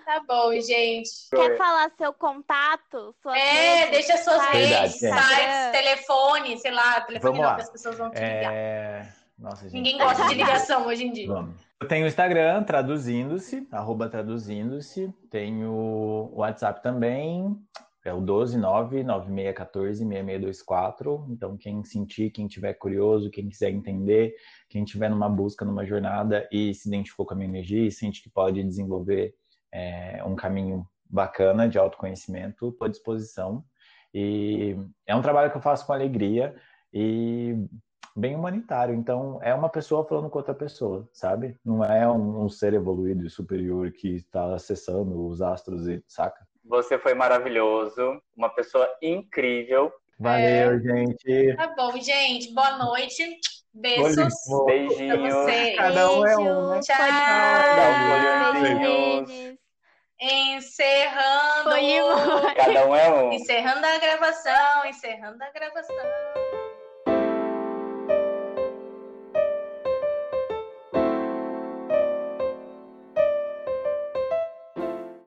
Tá bom, gente. Quer falar seu contato? É, deixa suas redes, sites, telefone, sei lá, telefone não, que as pessoas vão te ligar. É... Nossa, gente. Ninguém gosta de ligação hoje em dia. Vamos. Eu tenho o Instagram, traduzindo-se, arroba traduzindo-se. Tenho o WhatsApp também, é o 12996146624. Então, quem sentir, quem tiver curioso, quem quiser entender, quem estiver numa busca, numa jornada e se identificou com a minha energia e sente que pode desenvolver é, um caminho bacana de autoconhecimento, estou à disposição. E é um trabalho que eu faço com alegria e bem humanitário. Então, é uma pessoa falando com outra pessoa, sabe? Não é um, um ser evoluído e superior que está acessando os astros, e saca? Você foi maravilhoso, uma pessoa incrível. Valeu, é... gente. Tá bom, gente. Boa noite. Beijos. Beijinhos. Cada um é um, né? Tchau. Beijinhos. Encerrando. Cada um é um. Encerrando a gravação, encerrando a gravação.